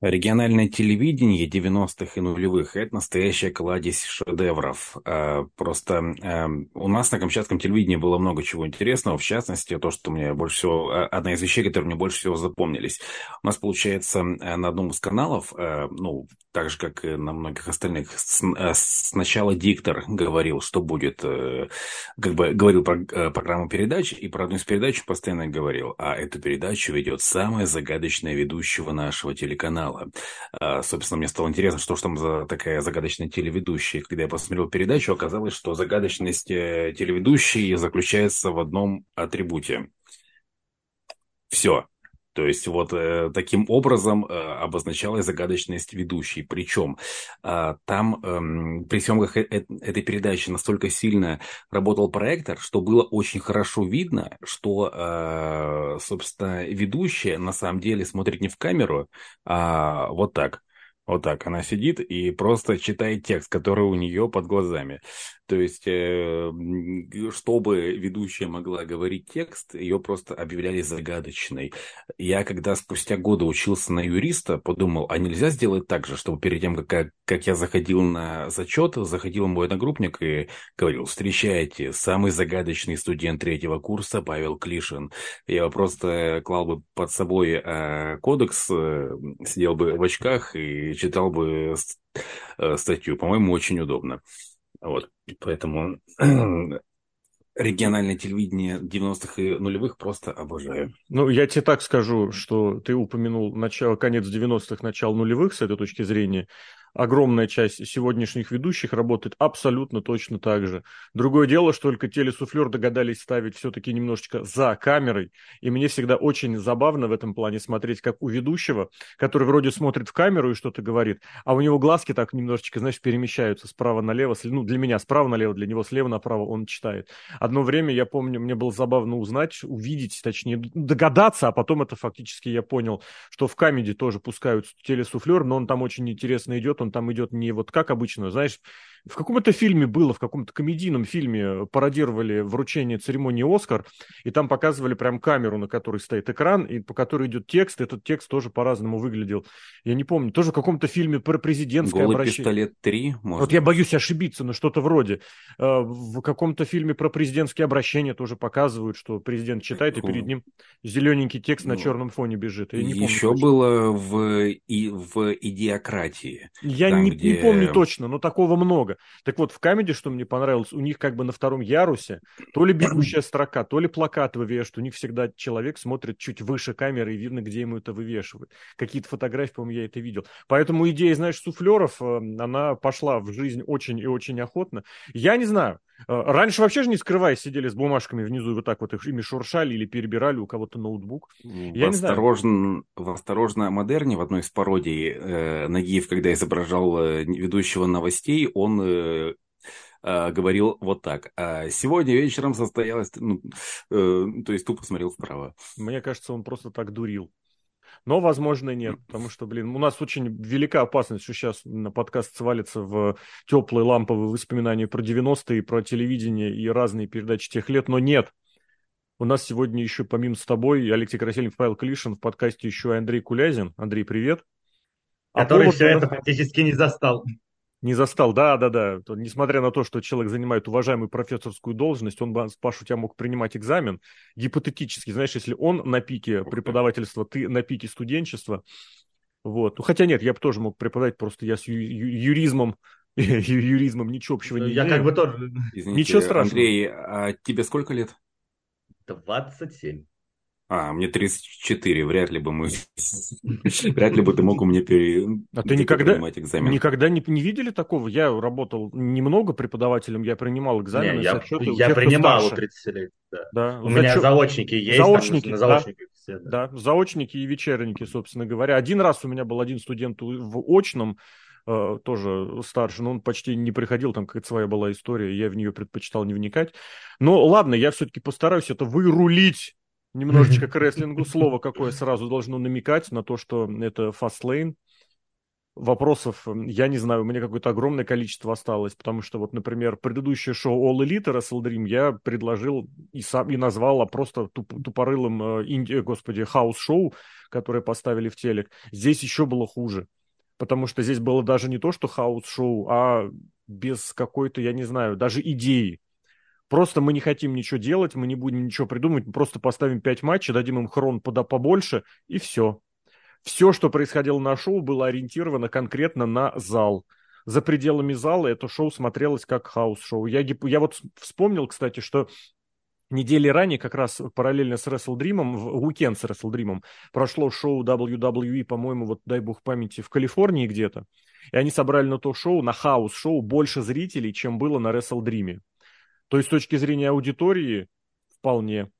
Региональное телевидение 90-х и нулевых– это настоящая кладезь шедевров. А, просто эм, у нас на Камчатском телевидении было много чего интересного, в частности, то, что мне больше всего, а, одна из вещей, которые мне больше всего запомнились. У нас, получается, э, на одном из каналов, э, ну, так же, как и на многих остальных, э, сначала диктор говорил, что будет, как бы говорил про программу передач, и про одну из передач постоянно говорил, а эту передачу ведет самая загадочная ведущего нашего телеканала канала. А, собственно, мне стало интересно, что же там за такая загадочная телеведущая. Когда я посмотрел передачу, оказалось, что загадочность э, телеведущей заключается в одном атрибуте. Все. То есть вот э, таким образом э, обозначалась загадочность ведущей. Причем э, там э, при съемках э этой передачи настолько сильно работал проектор, что было очень хорошо видно, что, э, собственно, ведущая на самом деле смотрит не в камеру, а вот так. Вот так она сидит и просто читает текст, который у нее под глазами. То есть, э, чтобы ведущая могла говорить текст, ее просто объявляли загадочной. Я, когда спустя годы учился на юриста, подумал, а нельзя сделать так же, чтобы перед тем, как, как я заходил на зачет, заходил мой одногруппник и говорил, встречайте, самый загадочный студент третьего курса Павел Клишин. Я просто клал бы под собой э, кодекс, э, сидел бы в очках и читал бы э, статью. По-моему, очень удобно. Вот, поэтому региональное телевидение 90-х и нулевых просто обожаю. Ну, я тебе так скажу, что ты упомянул начало, конец 90-х, начало нулевых с этой точки зрения огромная часть сегодняшних ведущих работает абсолютно точно так же. Другое дело, что только телесуфлер догадались ставить все-таки немножечко за камерой. И мне всегда очень забавно в этом плане смотреть, как у ведущего, который вроде смотрит в камеру и что-то говорит, а у него глазки так немножечко, знаешь, перемещаются справа налево. Ну, для меня справа налево, для него слева направо он читает. Одно время, я помню, мне было забавно узнать, увидеть, точнее, догадаться, а потом это фактически я понял, что в камеди тоже пускают телесуфлер, но он там очень интересно идет, он там идет не вот как обычно, знаешь, в каком-то фильме было, в каком-то комедийном фильме пародировали вручение церемонии «Оскар», и там показывали прям камеру, на которой стоит экран, и по которой идет текст. Этот текст тоже по-разному выглядел. Я не помню, тоже в каком-то фильме про президентское Голый обращение. пистолет 3, может Вот я боюсь ошибиться, но что-то вроде. Э, в каком-то фильме про президентские обращения тоже показывают, что президент читает, и перед ним зелененький текст на ну, черном фоне бежит. Я не Еще помню было в, и, в идиократии. Я там, не, где... не помню точно, но такого много много. Так вот, в камеди, что мне понравилось, у них как бы на втором ярусе то ли бегущая строка, то ли плакат вывешивают. У них всегда человек смотрит чуть выше камеры, и видно, где ему это вывешивают. Какие-то фотографии, по-моему, я это видел. Поэтому идея, знаешь, суфлеров, э, она пошла в жизнь очень и очень охотно. Я не знаю, э, Раньше вообще же не скрываясь сидели с бумажками внизу и вот так вот их ими шуршали или перебирали у кого-то ноутбук. Я в, осторожно, в «Осторожно модерне» в одной из пародий э, Нагиев, когда изображал э, ведущего новостей, он э, э, говорил вот так. «А сегодня вечером состоялось... Ну, э, то есть тупо смотрел вправо. Мне кажется, он просто так дурил. Но, возможно, нет, потому что, блин, у нас очень велика опасность, что сейчас на подкаст свалится в теплые ламповые воспоминания про 90-е, про телевидение и разные передачи тех лет, но нет. У нас сегодня еще, помимо с тобой, Алексей Красильников, Павел Клишин, в подкасте еще и Андрей Кулязин. Андрей, привет. Который а повод... все это фактически не застал. Не застал, да, да, да. Несмотря на то, что человек занимает уважаемую профессорскую должность, он, Паш, у тебя мог принимать экзамен. Гипотетически, знаешь, если он на пике преподавательства, ты на пике студенчества. Вот. Ну, хотя нет, я бы тоже мог преподавать, просто я с ю- ю- юризмом юризмом ничего общего не Я как бы тоже... Извините, Ничего страшного. Андрей, а тебе сколько лет? 27. А, мне 34, вряд ли бы мы... Вряд ли бы ты мог у меня пере... А ты никогда, экзамен. никогда не, не видели такого? Я работал немного преподавателем, я принимал экзамены. Не, я, я принимал у 30 лет, да. да. У Зачет... меня заочники есть. Заочники, там, на заочники да. Все, да. да, заочники и вечерники, собственно говоря. Один раз у меня был один студент в очном, э, тоже старше, но он почти не приходил, там какая-то своя была история, я в нее предпочитал не вникать. Но ладно, я все-таки постараюсь это вырулить немножечко к рестлингу. Слово какое сразу должно намекать на то, что это Fastlane. вопросов, я не знаю, у меня какое-то огромное количество осталось, потому что вот, например, предыдущее шоу All Elite WrestleDream я предложил и сам и назвал а просто туп, тупорылым э, инди, э, господи, house-шоу, которое поставили в телек. Здесь еще было хуже, потому что здесь было даже не то, что house-шоу, а без какой-то, я не знаю, даже идеи. Просто мы не хотим ничего делать, мы не будем ничего придумывать, мы просто поставим пять матчей, дадим им хронпода побольше, и все. Все, что происходило на шоу, было ориентировано конкретно на зал. За пределами зала это шоу смотрелось как house-шоу. Я, я вот вспомнил, кстати, что недели ранее, как раз параллельно с WrestleDream, в уикенд с WrestleDream, прошло шоу WWE, по-моему, вот дай бог памяти, в Калифорнии где-то. И они собрали на то шоу, на house-шоу, больше зрителей, чем было на WrestleDream. То есть с точки зрения аудитории вполне.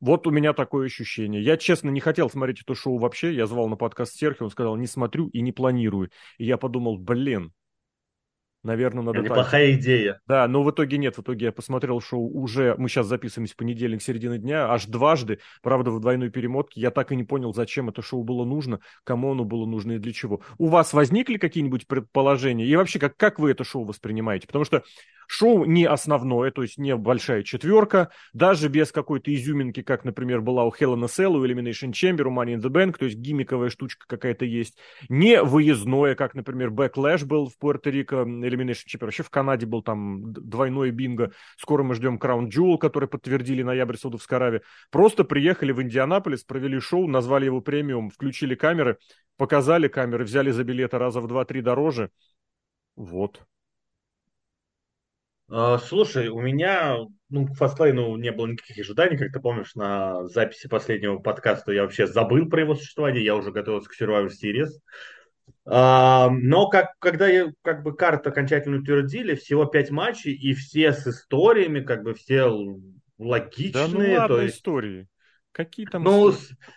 Вот у меня такое ощущение. Я, честно, не хотел смотреть это шоу вообще. Я звал на подкаст Серхи, он сказал, не смотрю и не планирую. И я подумал, блин, Наверное, надо Неплохая так. идея. Да, но в итоге нет. В итоге я посмотрел шоу уже... Мы сейчас записываемся в понедельник, середины дня, аж дважды. Правда, в двойной перемотке. Я так и не понял, зачем это шоу было нужно, кому оно было нужно и для чего. У вас возникли какие-нибудь предположения? И вообще, как, как вы это шоу воспринимаете? Потому что Шоу не основное, то есть не большая четверка, даже без какой-то изюминки, как, например, была у a Cell, у Elimination Chamber, у Money in the Bank, то есть гиммиковая штучка какая-то есть. Не выездное, как, например, Backlash был в Пуэрто-Рико, Elimination Chamber, вообще в Канаде был там двойной бинго. Скоро мы ждем Crown Jewel, который подтвердили ноябрь в Саудовской Аравии. Просто приехали в Индианаполис, провели шоу, назвали его премиум, включили камеры, показали камеры, взяли за билеты раза в два-три дороже. Вот. А, слушай, у меня ну, к фастлейну не было никаких ожиданий, как ты помнишь, на записи последнего подкаста я вообще забыл про его существование, я уже готовился к Survivor Series. А, но как, когда я, как бы карты окончательно утвердили, всего пять матчей, и все с историями, как бы все логичные. Да ну ладно то есть... истории. Какие там... Ну,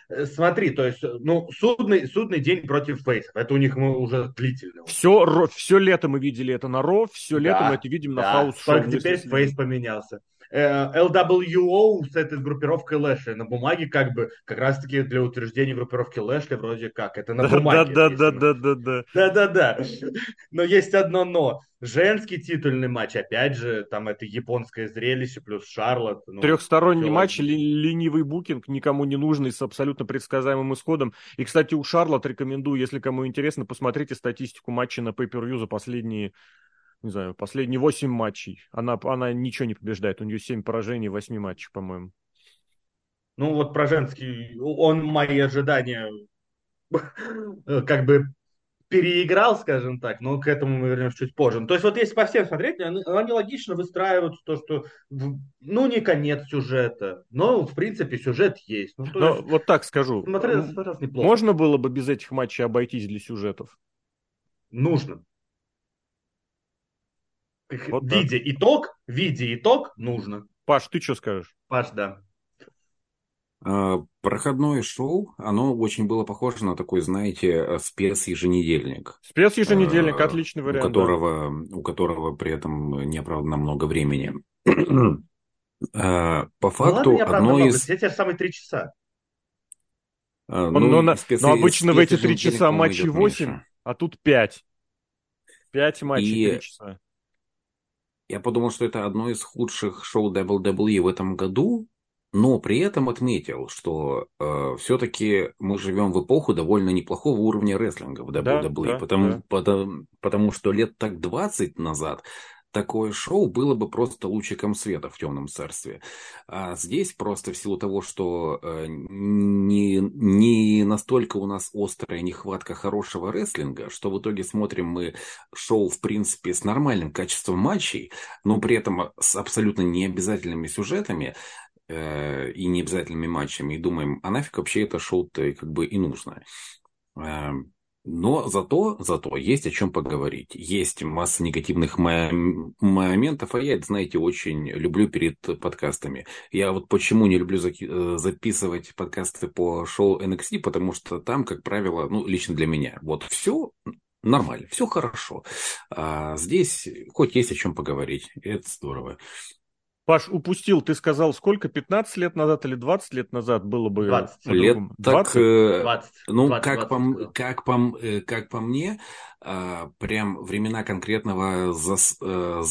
э, смотри, то есть, ну, судный, судный день против фейсов. Это у них мы уже длительно. Все, все лето мы видели это на Raw, все да, лето мы это видим да. на house Только теперь face поменялся. LWO с этой группировкой Лэшли на бумаге как бы как раз-таки для утверждения группировки Лэшли вроде как. Это на бумаге. Да-да-да-да-да. Да-да-да. Но есть одно но. Женский титульный матч, опять же, там это японское зрелище, плюс Шарлот. Ну, Трехсторонний все... матч, ли, ленивый букинг, никому не нужный, с абсолютно предсказаемым исходом. И, кстати, у Шарлот рекомендую, если кому интересно, посмотрите статистику матча на Pay-Per-View за последние не знаю, последние 8 матчей. Она, она ничего не побеждает. У нее 7 поражений в 8 матчах, по-моему. Ну, вот про женский, он мои ожидания как бы переиграл, скажем так, но к этому мы вернемся чуть позже. То есть вот если по всем смотреть, они, они логично выстраивают то, что ну не конец сюжета, но в принципе сюжет есть. Ну, но есть, вот так скажу. Смотрелось, смотрелось неплохо. Можно было бы без этих матчей обойтись для сюжетов? Нужно. Вот видя так. итог, видя итог, нужно. Паш, ты что скажешь? Паш, да. А, проходное шоу, оно очень было похоже на такой, знаете, спец-еженедельник. Спец-еженедельник, а, отличный вариант. У которого, да. у которого при этом не оправдано много времени. а, по факту, ну, ладно, одно из... Те самые три часа. Ну, но, но, но обычно в эти три часа матчи 8, а тут 5. 5 матчей, и... 3 часа. Я подумал, что это одно из худших шоу WWE в этом году, но при этом отметил, что э, все-таки мы живем в эпоху довольно неплохого уровня рестлинга в WWE, да, да, потому, да. Потому, потому что лет так 20 назад такое шоу было бы просто лучиком света в темном царстве. А здесь просто в силу того, что э, не, не настолько у нас острая нехватка хорошего рестлинга, что в итоге смотрим мы шоу, в принципе, с нормальным качеством матчей, но при этом с абсолютно необязательными сюжетами, э, и необязательными матчами, и думаем, а нафиг вообще это шоу-то как бы и нужно. Но зато, зато есть о чем поговорить. Есть масса негативных моментов, а я это, знаете, очень люблю перед подкастами. Я вот почему не люблю э, записывать подкасты по шоу NXT, потому что там, как правило, ну, лично для меня, вот все нормально, все хорошо. А здесь хоть есть о чем поговорить, это здорово. Паш, упустил, ты сказал, сколько, 15 лет назад или 20 лет назад было бы? 20 лет. 20? Так, 20? Ну, 20, как, 20, по, как, по, как по мне, прям времена конкретного зас, а,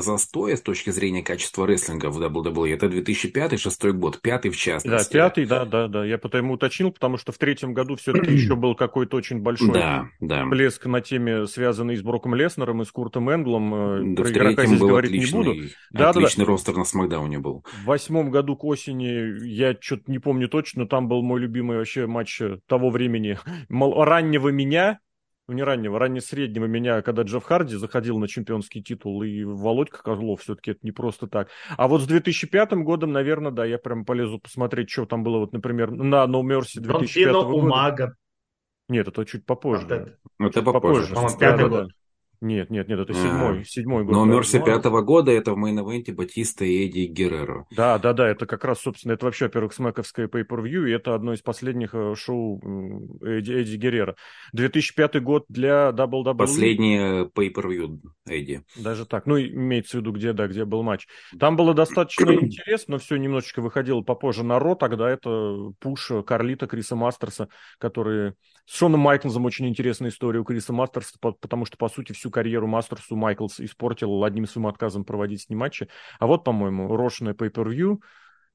застоя с точки зрения качества рестлинга в WWE. Это 2005-2006 год, пятый в частности. Да, пятый, да, да, да. Я потому уточнил, потому что в третьем году все-таки еще был какой-то очень большой да, да. блеск на теме, связанной с Броком Леснером и с Куртом Энглом. Э, да, Про в игрока здесь говорить отличный, не буду. Да, отличный да, ростер на Смакдауне был. В восьмом году к осени, я что-то не помню точно, но там был мой любимый вообще матч того времени. Раннего меня, ну не раннего, ранне-среднего меня, когда Джефф Харди заходил на чемпионский титул, и Володька Козлов, все-таки это не просто так. А вот с 2005 годом, наверное, да, я прям полезу посмотреть, что там было, вот, например, на No Mercy 2005 года. Умага. Нет, это чуть попозже. Вот это. это попозже. попозже. По-моему, год. Нет, нет, нет, это седьмой, а, седьмой год. No Mercy пятого года это в main event'е Батиста и Эдди Герреро. Да, да, да, это как раз, собственно, это вообще, во-первых, смековское pay-per-view, и это одно из последних э, шоу Эдди, Эдди Геррера. 2005 год для WWE. Последнее pay-per-view Эдди. Даже так, ну, имеется в виду, где, да, где был матч. Там было достаточно интересно, но все немножечко выходило попозже на Ро, тогда это пуш Карлита, Криса Мастерса, которые... С Шоном Майклзом очень интересная история у Криса Мастерса, потому что, по сути, всю карьеру Мастерсу Майклс испортил одним своим отказом проводить с ним матчи. А вот, по-моему, рошная pay-per-view.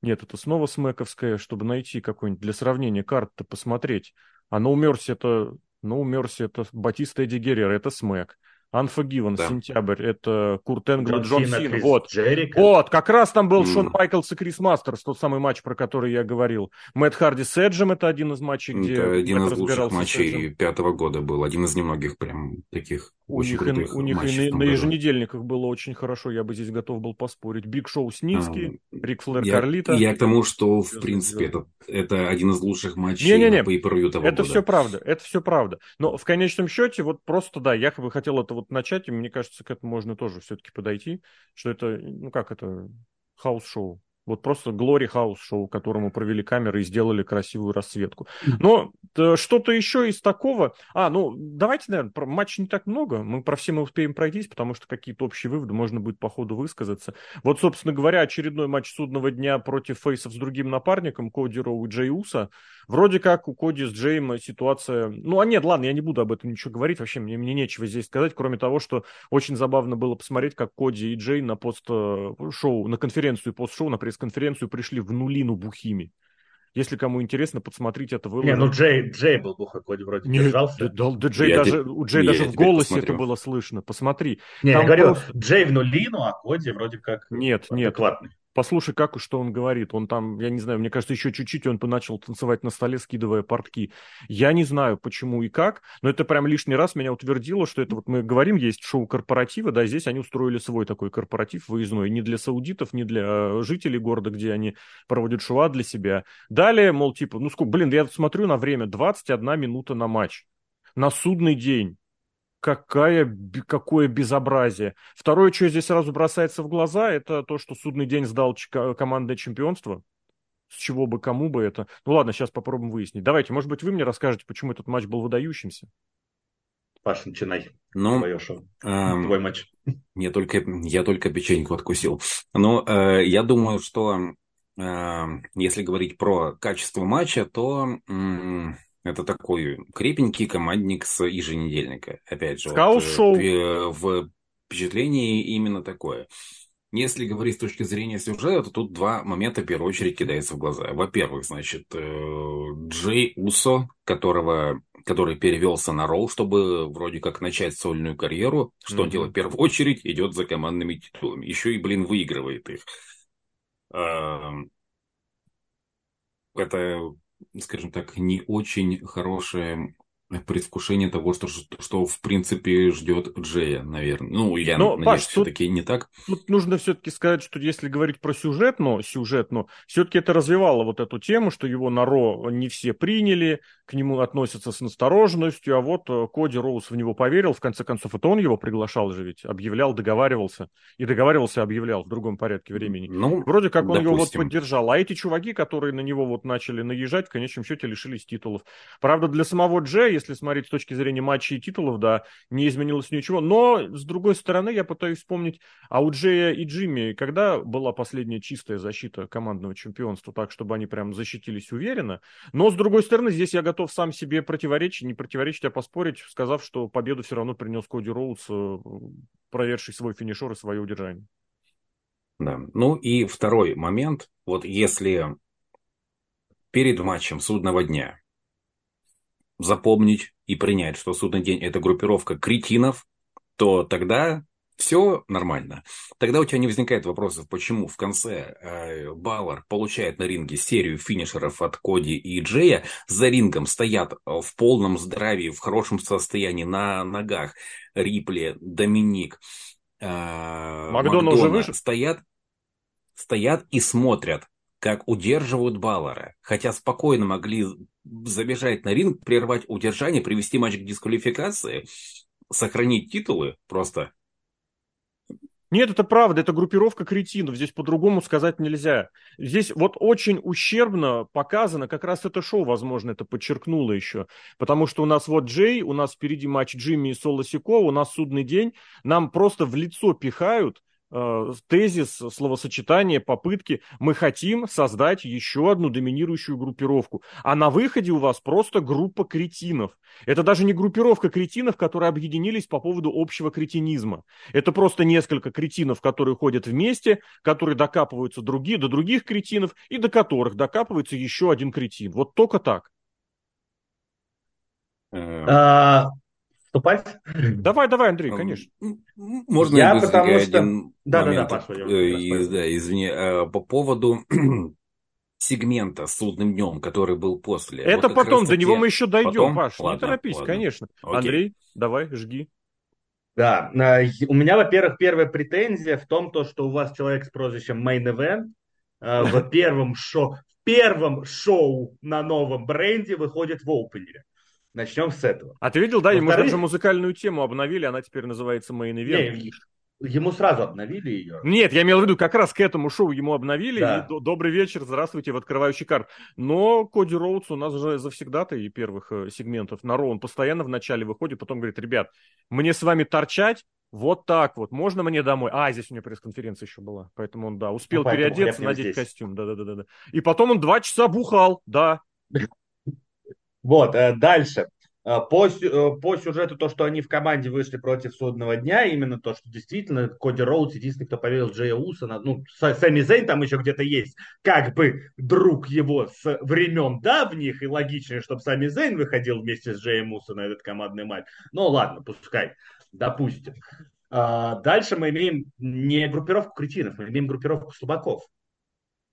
Нет, это снова smack овская, чтобы найти какой-нибудь для сравнения карты посмотреть. А No Mercy это, No Mercy это Батиста Эдди Герреро, это smack. Unforgiven, да. сентябрь, это Курт Энгл и Джон Сина. Вот. Джерико. вот, как раз там был mm. Шон Майклс и Крис Мастерс, тот самый матч, про который я говорил. Мэтт Харди с Эджем, это один из матчей, где Это один Мэтт из лучших матчей пятого года был, один из немногих прям таких у очень них, крутых у них и на, на еженедельниках было очень хорошо, я бы здесь готов был поспорить. Биг Шоу Сницки, а, Рик Флэр я, Карлито. Я к тому, что, в принципе, это, это один из лучших матчей не, не, не. по того Это года. все правда, это все правда. Но в конечном счете, вот просто, да, я бы хотел это вот начать, и мне кажется, к этому можно тоже все-таки подойти, что это, ну как это, house show. Вот просто glorified house show, которому провели камеры и сделали красивую расцветку. Но что-то еще из такого... А, ну, давайте, наверное, про матч не так много. Мы про все мы успеем пройтись, потому что какие-то общие выводы можно будет по ходу высказаться. Вот, собственно говоря, очередной матч судного дня против фейсов с другим напарником, Коди Роу и Джей Уса. Вроде как у Коди с Джейм ситуация... Ну, а нет, ладно, я не буду об этом ничего говорить. Вообще, мне, мне нечего здесь сказать, кроме того, что очень забавно было посмотреть, как Коди и Джей на пост-шоу, на конференцию пост-шоу, на пресс пресс-конференцию пришли в нулину бухими. Если кому интересно, подсмотрите это выложено. Не, ну Джей, Джей был бухой, Коди вроде не, держался. Да, да, Джей даже, у Джей даже в голосе посмотрю. это было слышно. Посмотри. Не, я говорю, просто... Джей в нулину, а Коди вроде как Нет, адекватный. Послушай, как и что он говорит. Он там, я не знаю, мне кажется, еще чуть-чуть он начал танцевать на столе, скидывая портки. Я не знаю, почему и как, но это прям лишний раз меня утвердило, что это вот мы говорим, есть шоу корпоратива, да, здесь они устроили свой такой корпоратив выездной, не для саудитов, не для э, жителей города, где они проводят шоу, а для себя. Далее, мол, типа, ну сколько, блин, я смотрю на время, 21 минута на матч. На судный день какая, какое безобразие. Второе, что здесь сразу бросается в глаза, это то, что судный день сдал командное чемпионство. С чего бы, кому бы это. Ну ладно, сейчас попробуем выяснить. Давайте, может быть, вы мне расскажете, почему этот матч был выдающимся? Паш, начинай. Ну, Твое шоу. Эм, Твой матч. Я только, я только печеньку откусил. Но ну, э, я думаю, что э, если говорить про качество матча, то... Э, это такой крепенький командник с еженедельника. Опять же, вот, э, в впечатлении именно такое. Если говорить с точки зрения сюжета, то тут два момента в первую очередь кидаются в глаза. Во-первых, значит, э, Джей Усо, которого, который перевелся на ролл, чтобы вроде как начать сольную карьеру. Что mm-hmm. он делает? В первую очередь идет за командными титулами. Еще и, блин, выигрывает их. Это скажем так, не очень хорошее предвкушение того, что, что, в принципе ждет Джея, наверное. Ну, я но, надеюсь, все-таки не так. Тут нужно все-таки сказать, что если говорить про сюжет, но сюжет, но все-таки это развивало вот эту тему, что его на Ро не все приняли, к нему относятся с настороженностью, а вот э, Коди Роуз в него поверил, в конце концов, это он его приглашал же ведь, объявлял, договаривался, и договаривался, объявлял в другом порядке времени. Ну, Вроде как он допустим. его вот поддержал, а эти чуваки, которые на него вот начали наезжать, в конечном счете лишились титулов. Правда, для самого Джея, если смотреть с точки зрения матчей и титулов, да, не изменилось ничего, но, с другой стороны, я пытаюсь вспомнить, а у Джея и Джимми, когда была последняя чистая защита командного чемпионства, так, чтобы они прям защитились уверенно, но, с другой стороны, здесь я готов готов сам себе противоречить, не противоречить, а поспорить, сказав, что победу все равно принес Коди Роудс, э, проверший свой финишер и свое удержание. Да. Ну и второй момент. Вот если перед матчем судного дня запомнить и принять, что судный день это группировка кретинов, то тогда все нормально. Тогда у тебя не возникает вопросов, почему в конце э, Баллар получает на ринге серию финишеров от Коди и Джея, за рингом стоят в полном здравии, в хорошем состоянии, на ногах Рипли, Доминик, э, Макдона, уже вышел? стоят, стоят и смотрят, как удерживают Баллара. Хотя спокойно могли забежать на ринг, прервать удержание, привести матч к дисквалификации, сохранить титулы просто нет, это правда, это группировка кретинов, здесь по-другому сказать нельзя. Здесь вот очень ущербно показано, как раз это шоу, возможно, это подчеркнуло еще, потому что у нас вот Джей, у нас впереди матч Джимми и Соло Сико, у нас судный день, нам просто в лицо пихают, тезис, словосочетание, попытки. Мы хотим создать еще одну доминирующую группировку. А на выходе у вас просто группа кретинов. Это даже не группировка кретинов, которые объединились по поводу общего кретинизма. Это просто несколько кретинов, которые ходят вместе, которые докапываются другие, до других кретинов, и до которых докапывается еще один кретин. Вот только так. Э, а, вступать? Давай, давай, Андрей, конечно. Можно я потому что... один да, момент? Да, да, Паша, да, извини, э, по поводу сегмента с судным днем, который был после. Это вот потом, до него мы еще дойдем, потом? Паш, ладно, не торопись, ладно. конечно. Окей. Андрей, давай, жги. Да, э, у меня, во-первых, первая претензия в том, то, что у вас человек с прозвищем Main Event э, в первом шоу, в первом шоу на новом бренде выходит в опенере. Начнем с этого. А ты видел, да, ему даже музыкальную тему обновили, она теперь называется Main Event. Ему сразу обновили ее. Нет, я имел в виду, как раз к этому шоу ему обновили. Да. И добрый вечер, здравствуйте в открывающий карт. Но Коди Роудс у нас же завсегда-то и первых э, сегментов на Роу. Он постоянно в начале выходит, потом говорит, ребят, мне с вами торчать, вот так вот. Можно мне домой? А, здесь у меня пресс-конференция еще была. Поэтому он, да, успел ну, переодеться, надеть здесь. костюм. Да-да-да. И потом он два часа бухал, да. Вот, э, дальше. Э, по, э, по сюжету, то, что они в команде вышли против судного дня, именно то, что действительно Коди Роудс единственный, кто поверил Джея Усона, ну, Сэмми Зейн там еще где-то есть, как бы друг его с времен давних, и логичнее, чтобы Сэмми Зейн выходил вместе с Джеем Усо на этот командный матч. Ну, ладно, пускай, допустим. А, дальше мы имеем не группировку кретинов, мы имеем группировку слабаков.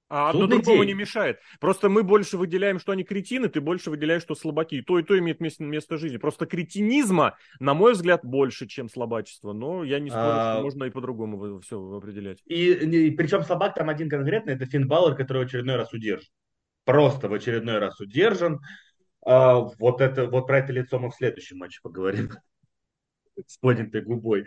А одно другому день. не мешает. Просто мы больше выделяем, что они кретины, ты больше выделяешь, что слабаки. И то, и то имеет место, место жизни. Просто кретинизма, на мой взгляд, больше, чем слабачество. Но я не спорю, а... что можно и по-другому все определять. И, и причем слабак там один конкретно, это Финн Баллар, который в очередной раз удержан. Просто в очередной раз удержан. А, вот, это, вот про это лицо мы в следующем матче поговорим. С поднятой губой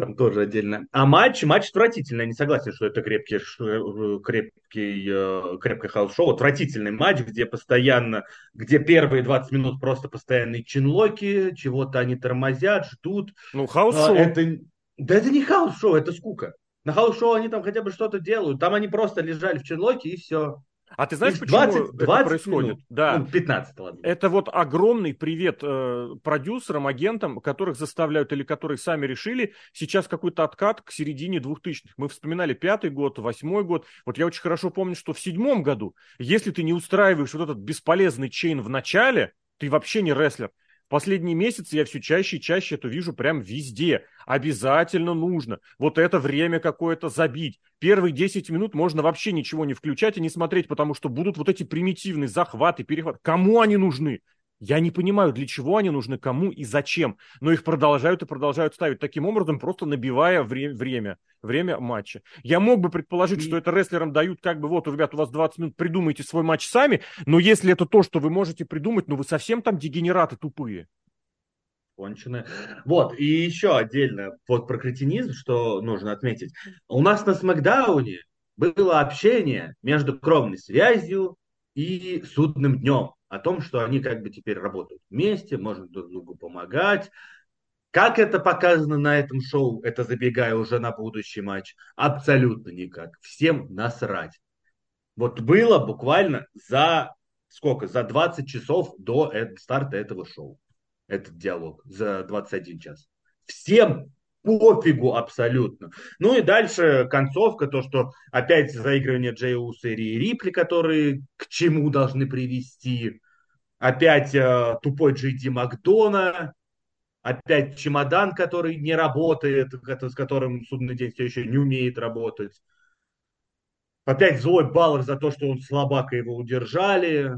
там тоже отдельно. А матч, матч отвратительный. Я не согласен, что это крепкий, э, крепкий, э, крепкое house show. Отвратительный матч, где постоянно, где первые 20 минут просто постоянные chinlock и, чего-то они тормозят, ждут. Ну, house show. А, это, да это не house show, это скука. На house show они там хотя бы что-то делают. Там они просто лежали в chinlock е и все. А ты знаешь, почему 20, 20 это происходит? Минут. Да. Ну, 15, ладно. Это вот огромный привет э, продюсерам, агентам, которых заставляют или которые сами решили сейчас какой-то откат к середине 2000-х. Мы вспоминали пятый год, восьмой год. Вот я очень хорошо помню, что в седьмом году, если ты не устраиваешь вот этот бесполезный chain в начале, ты вообще не рестлер. Последние месяцы я все чаще и чаще это вижу прям везде. Обязательно нужно вот это время какое-то забить. Первые 10 минут можно вообще ничего не включать и не смотреть, потому что будут вот эти примитивные захваты, перехваты. Кому они нужны? Я не понимаю, для чего они нужны, кому и зачем, но их продолжают и продолжают ставить таким образом, просто набивая вре- время, время матча. Я мог бы предположить, что это рестлерам дают как бы, вот, ребят, у вас 20 минут, придумайте свой матч сами, но если это то, что вы можете придумать, ну вы совсем там дегенераты тупые. Конченые. Вот, и еще отдельно, вот про кретинизм, что нужно отметить. У нас на Смакдауне было общение между кровной связью и судным днем о том, что они как бы теперь работают вместе, можно друг другу помогать. Как это показано на этом шоу, это забегая уже на будущий матч, абсолютно никак. Всем насрать. Вот было буквально за сколько? За 20 часов до старта этого шоу. Этот диалог. За 21 час. Всем пофигу абсолютно. Ну и дальше концовка, то, что опять заигрывание Джей Уса и Рипли, которые к чему должны привести. Опять э, тупой Джей Ди Макдона, опять чемодан, который не работает, с которым судный день все еще не умеет работать. Опять злой Баллар за то, что он слабака его удержали.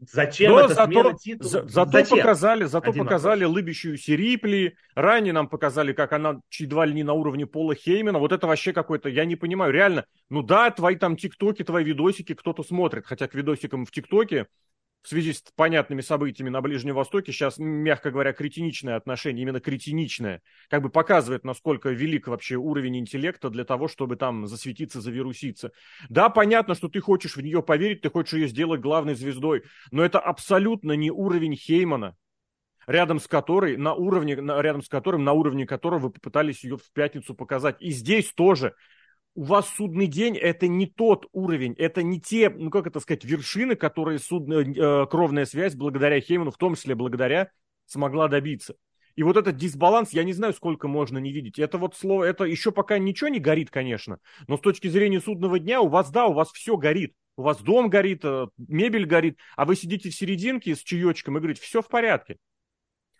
Зачем Но эта зато, смена титула? За, зато Зачем? показали, зато Один показали вопрос. лыбящуюся Рипли. Ранее нам показали, как она едва ли не на уровне Пола Хеймена. Вот это вообще какой-то, я не понимаю, реально. Ну да, твои там тиктоки, твои видосики кто-то смотрит. Хотя к видосикам в тиктоке в связи с понятными событиями на Ближнем Востоке сейчас, мягко говоря, кретиничное отношение, именно кретиничное, как бы показывает, насколько велик вообще уровень интеллекта для того, чтобы там засветиться, завируситься. Да, понятно, что ты хочешь в нее поверить, ты хочешь ее сделать главной звездой, но это абсолютно не уровень Хеймана, рядом с которой, на уровне, рядом с которым, на уровне которого вы попытались ее в пятницу показать. И здесь тоже у вас судный день это не тот уровень, это не те, ну как это сказать, вершины, которые судная, э, кровная связь благодаря Хейману, в том числе благодаря, смогла добиться. И вот этот дисбаланс, я не знаю, сколько можно не видеть. Это вот слово, это еще пока ничего не горит, конечно, но с точки зрения судного дня у вас, да, у вас все горит. У вас дом горит, э, мебель горит, а вы сидите в серединке с чаечком и говорите, все в порядке.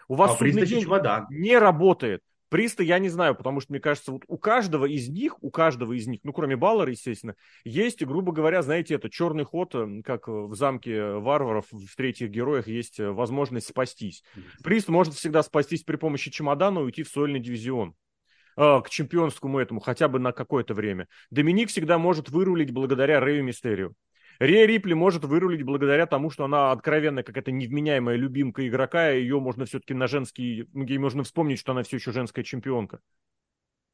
У вас а судный день чемодан. не работает. Приста я не знаю, потому что, мне кажется, вот у каждого из них, у каждого из них, ну, кроме Баллара, естественно, есть, грубо говоря, знаете, это черный ход, э, как в замке варваров в третьих героях есть э, возможность спастись. Прист может всегда спастись при помощи чемодана и уйти в сольный дивизион э, к чемпионскому этому, хотя бы на какое-то время. Доминик всегда может вырулить благодаря Рэю Мистерию. Рия Рипли может вырулить благодаря тому, что она откровенно какая-то невменяемая любимка игрока, и ее можно все-таки на женский... Ей можно вспомнить, что она все еще женская чемпионка.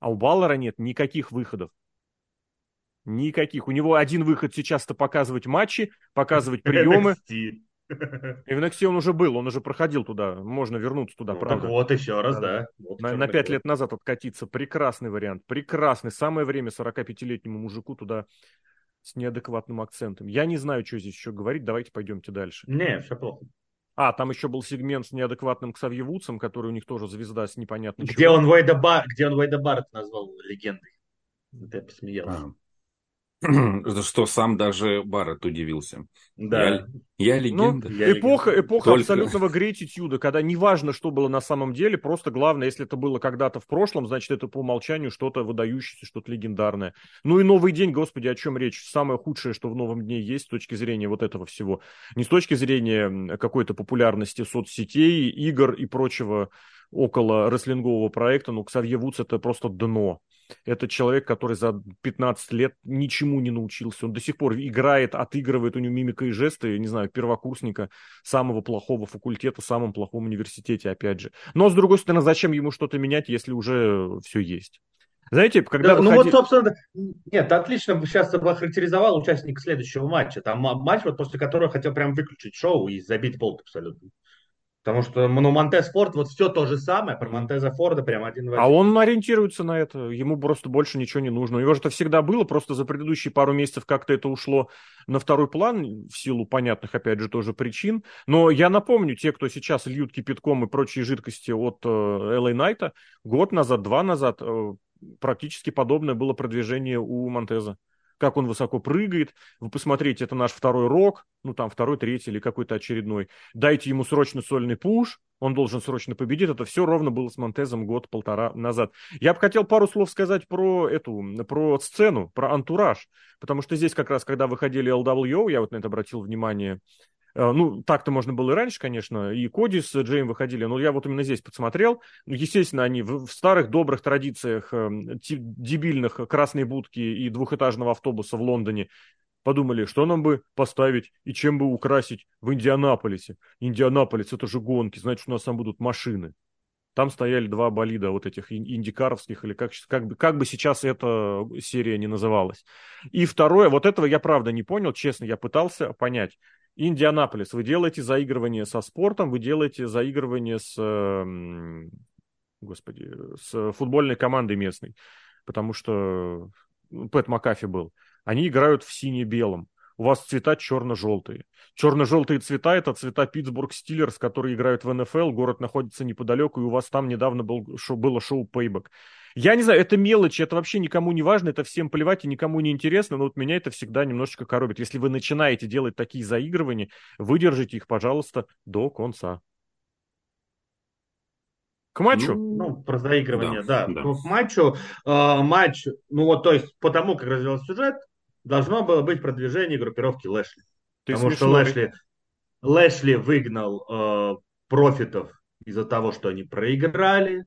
А у Баллера нет никаких выходов. Никаких. У него один выход сейчас-то показывать матчи, показывать приемы. И в NXT он уже был, он уже проходил туда. Можно вернуться туда, ну, правда. вот еще раз, да. Вот на, на 5 лет назад откатиться. Прекрасный вариант. Прекрасный. Самое время 45-летнему мужику туда с неадекватным акцентом. Я не знаю, что здесь еще говорить, давайте пойдемте дальше. Не, все плохо. А, там еще был сегмент с неадекватным Ксавье Вудсом, который у них тоже звезда с непонятной где чего. Он Вейда Бар... Где он Вейда Барретт назвал легендой. Это я посмеялся. А. Что сам даже Барретт удивился. Да. Я, я ну, легенда. Ну, я эпоха, легенда. эпоха Только... абсолютного грейтитюда, когда неважно, что было на самом деле, просто главное, если это было когда-то в прошлом, значит, это по умолчанию что-то выдающееся, что-то легендарное. Ну и новый день, господи, о чем речь? Самое худшее, что в новом дне есть с точки зрения вот этого всего. Не с точки зрения какой-то популярности соцсетей, игр и прочего около рестлингового проекта, но Ксавье Вудс это просто дно. Это человек, который за 15 лет ничему не научился. Он до сих пор играет, отыгрывает, у него мимика и жесты, не знаю, первокурсника самого плохого факультета, самом плохом университете, опять же. Но, с другой стороны, зачем ему что-то менять, если уже все есть? Знаете, когда да, выходи... Ну вот, собственно, нет, отлично сейчас охарактеризовал участник следующего матча. Там матч, вот после которого хотел прям выключить шоу и забить болт абсолютно. Потому что ну, Монтез Форд вот все то же самое, про Монтеза Форда прям один в один. А он ориентируется на это, ему просто больше ничего не нужно. У него же это всегда было, просто за предыдущие пару месяцев как-то это ушло на второй план, в силу понятных, опять же, тоже причин. Но я напомню, те, кто сейчас льют кипятком и прочие жидкости от э, Элэй Найта, год назад, два назад э, практически подобное было продвижение у Монтеза как он высоко прыгает. Вы посмотрите, это наш второй рок, ну там второй, третий или какой-то очередной. Дайте ему срочно сольный пуш, он должен срочно победить. Это все ровно было с Монтезом год-полтора назад. Я бы хотел пару слов сказать про эту, про сцену, про антураж. Потому что здесь как раз, когда выходили LWO, я вот на это обратил внимание, ну, так-то можно было и раньше, конечно, и Коди с Джейм выходили, но я вот именно здесь подсмотрел. Ну, естественно, они в, старых добрых традициях э, дебильных красной будки и двухэтажного автобуса в Лондоне подумали, что нам бы поставить и чем бы украсить в Индианаполисе. Индианаполис – это же гонки, значит, у нас там будут машины. Там стояли два болида вот этих индикаровских, или как, как, бы, как бы сейчас эта серия не называлась. И второе, вот этого я правда не понял, честно, я пытался понять. Индианаполис, вы делаете заигрывание со спортом, вы делаете заигрывание с, господи, с футбольной командой местной, потому что ну, Пэт Макафи был. Они играют в сине-белом. У вас цвета черно-желтые. Черно-желтые цвета – это цвета Питтсбург Стиллерс, которые играют в НФЛ, город находится неподалеку, и у вас там недавно был, шоу, было шоу Пейбэк. Я не знаю, это мелочи, это вообще никому не важно, это всем плевать и никому не интересно, но вот меня это всегда немножечко коробит. Если вы начинаете делать такие заигрывания, выдержите их, пожалуйста, до конца. К матчу? Ну, ну про заигрывание, да. да. да. Ну, к матчу, э, матч, ну вот, то есть, потому как развивался сюжет, должно было быть продвижение группировки Лэшли. Ты потому что Лэшли, Лэшли выгнал э, профитов из-за того, что они проиграли.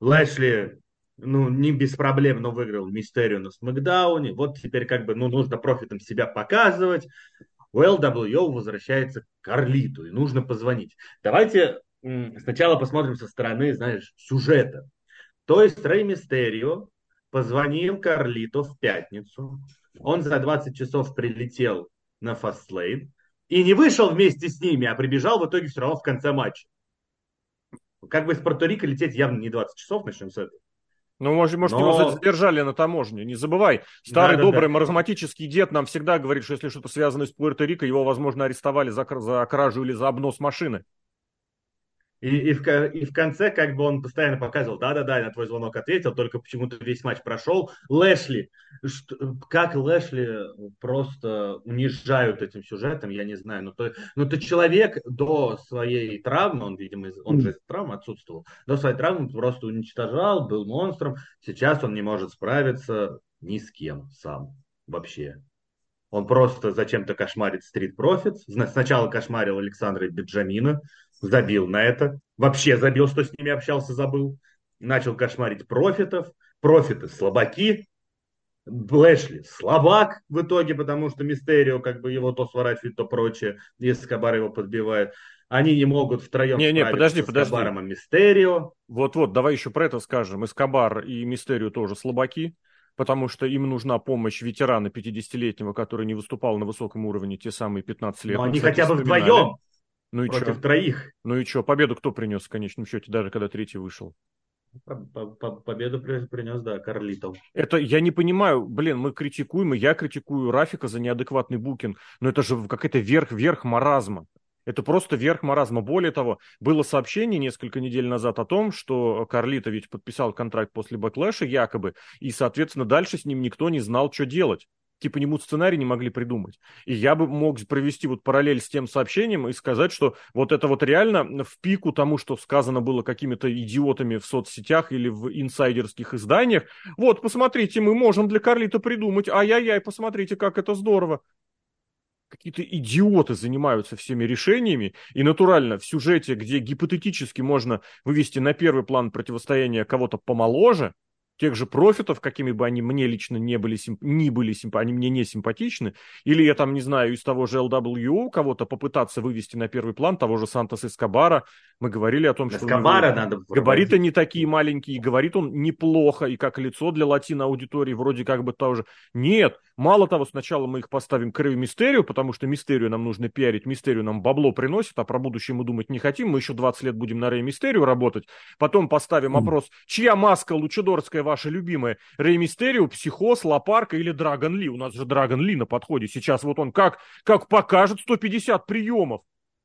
Лэшли ну, не без проблем, но выиграл Мистерию на Смакдауне. Вот теперь как бы, ну, нужно профитом себя показывать. У LWO возвращается к Карлиту, и нужно позвонить. Давайте сначала посмотрим со стороны, знаешь, сюжета. То есть Рэй Мистерио позвонил Карлиту в пятницу. Он за 20 часов прилетел на Фастлейн и не вышел вместе с ними, а прибежал в итоге все равно в конце матча. Как бы из Порто-Рико лететь явно не 20 часов, начнем с этого. Ну, может, может Но... его задержали на таможне. Не забывай, старый да, добрый да, маразматический дед нам всегда говорит, что если что-то связано с Пуэрто-Рико, его, возможно, арестовали за, за кражу или за обнос машины. И, и, в, и в конце как бы он постоянно показывал, да-да-да, на твой звонок ответил, только почему-то весь матч прошел. Лэшли, что, как Лэшли просто унижают этим сюжетом, я не знаю. Но то, но то человек до своей травмы, он, видимо, он же из травмы отсутствовал, до своей травмы просто уничтожал, был монстром. Сейчас он не может справиться ни с кем сам вообще. Он просто зачем-то кошмарит Street Profits. Сначала кошмарил Александра Беджамина, забил на это. Вообще забил, что с ними общался, забыл. Начал кошмарить профитов. Профиты слабаки. Блэшли слабак в итоге, потому что Мистерио как бы его то сворачивает, то прочее. И Эскобар его подбивает. Они не могут втроем не, не, подожди, с подожди. и Мистерио. Вот-вот, давай еще про это скажем. Эскобар и Мистерио тоже слабаки потому что им нужна помощь ветерана 50-летнего, который не выступал на высоком уровне те самые 15 лет. Но они хотя бы вдвоем. Ну и против чё? троих. Ну и что, победу кто принес в конечном счете, даже когда третий вышел? Победу принес, да, Карлитов. Это я не понимаю, блин, мы критикуем, и я критикую Рафика за неадекватный букинг, но это же какой-то верх-верх маразма. Это просто верх маразма. Более того, было сообщение несколько недель назад о том, что Карлита ведь подписал контракт после Бэклэша якобы, и, соответственно, дальше с ним никто не знал, что делать типа нему сценарий не могли придумать. И я бы мог провести вот параллель с тем сообщением и сказать, что вот это вот реально в пику тому, что сказано было какими-то идиотами в соцсетях или в инсайдерских изданиях. Вот, посмотрите, мы можем для Карлита придумать, ай-яй-яй, посмотрите, как это здорово. Какие-то идиоты занимаются всеми решениями, и натурально в сюжете, где гипотетически можно вывести на первый план противостояние кого-то помоложе, тех же профитов, какими бы они мне лично не были, симп... не были симп... они мне не симпатичны, или я там, не знаю, из того же LWO кого-то попытаться вывести на первый план, того же Сантос Эскобара, мы говорили о том, что Эскобара надо габариты не такие маленькие, говорит он неплохо, и как лицо для латино-аудитории вроде как бы тоже. Нет, мало того, сначала мы их поставим к Рэю Мистерию, потому что Мистерию нам нужно пиарить, Мистерию нам бабло приносит, а про будущее мы думать не хотим, мы еще 20 лет будем на Рэй Мистерию работать, потом поставим опрос, чья маска лучедорская ваши любимые. Рэй Мистерио, Психос, Лопарка или Драгон Ли. У нас же Драгон Ли на подходе. Сейчас вот он как, как покажет 150 приемов.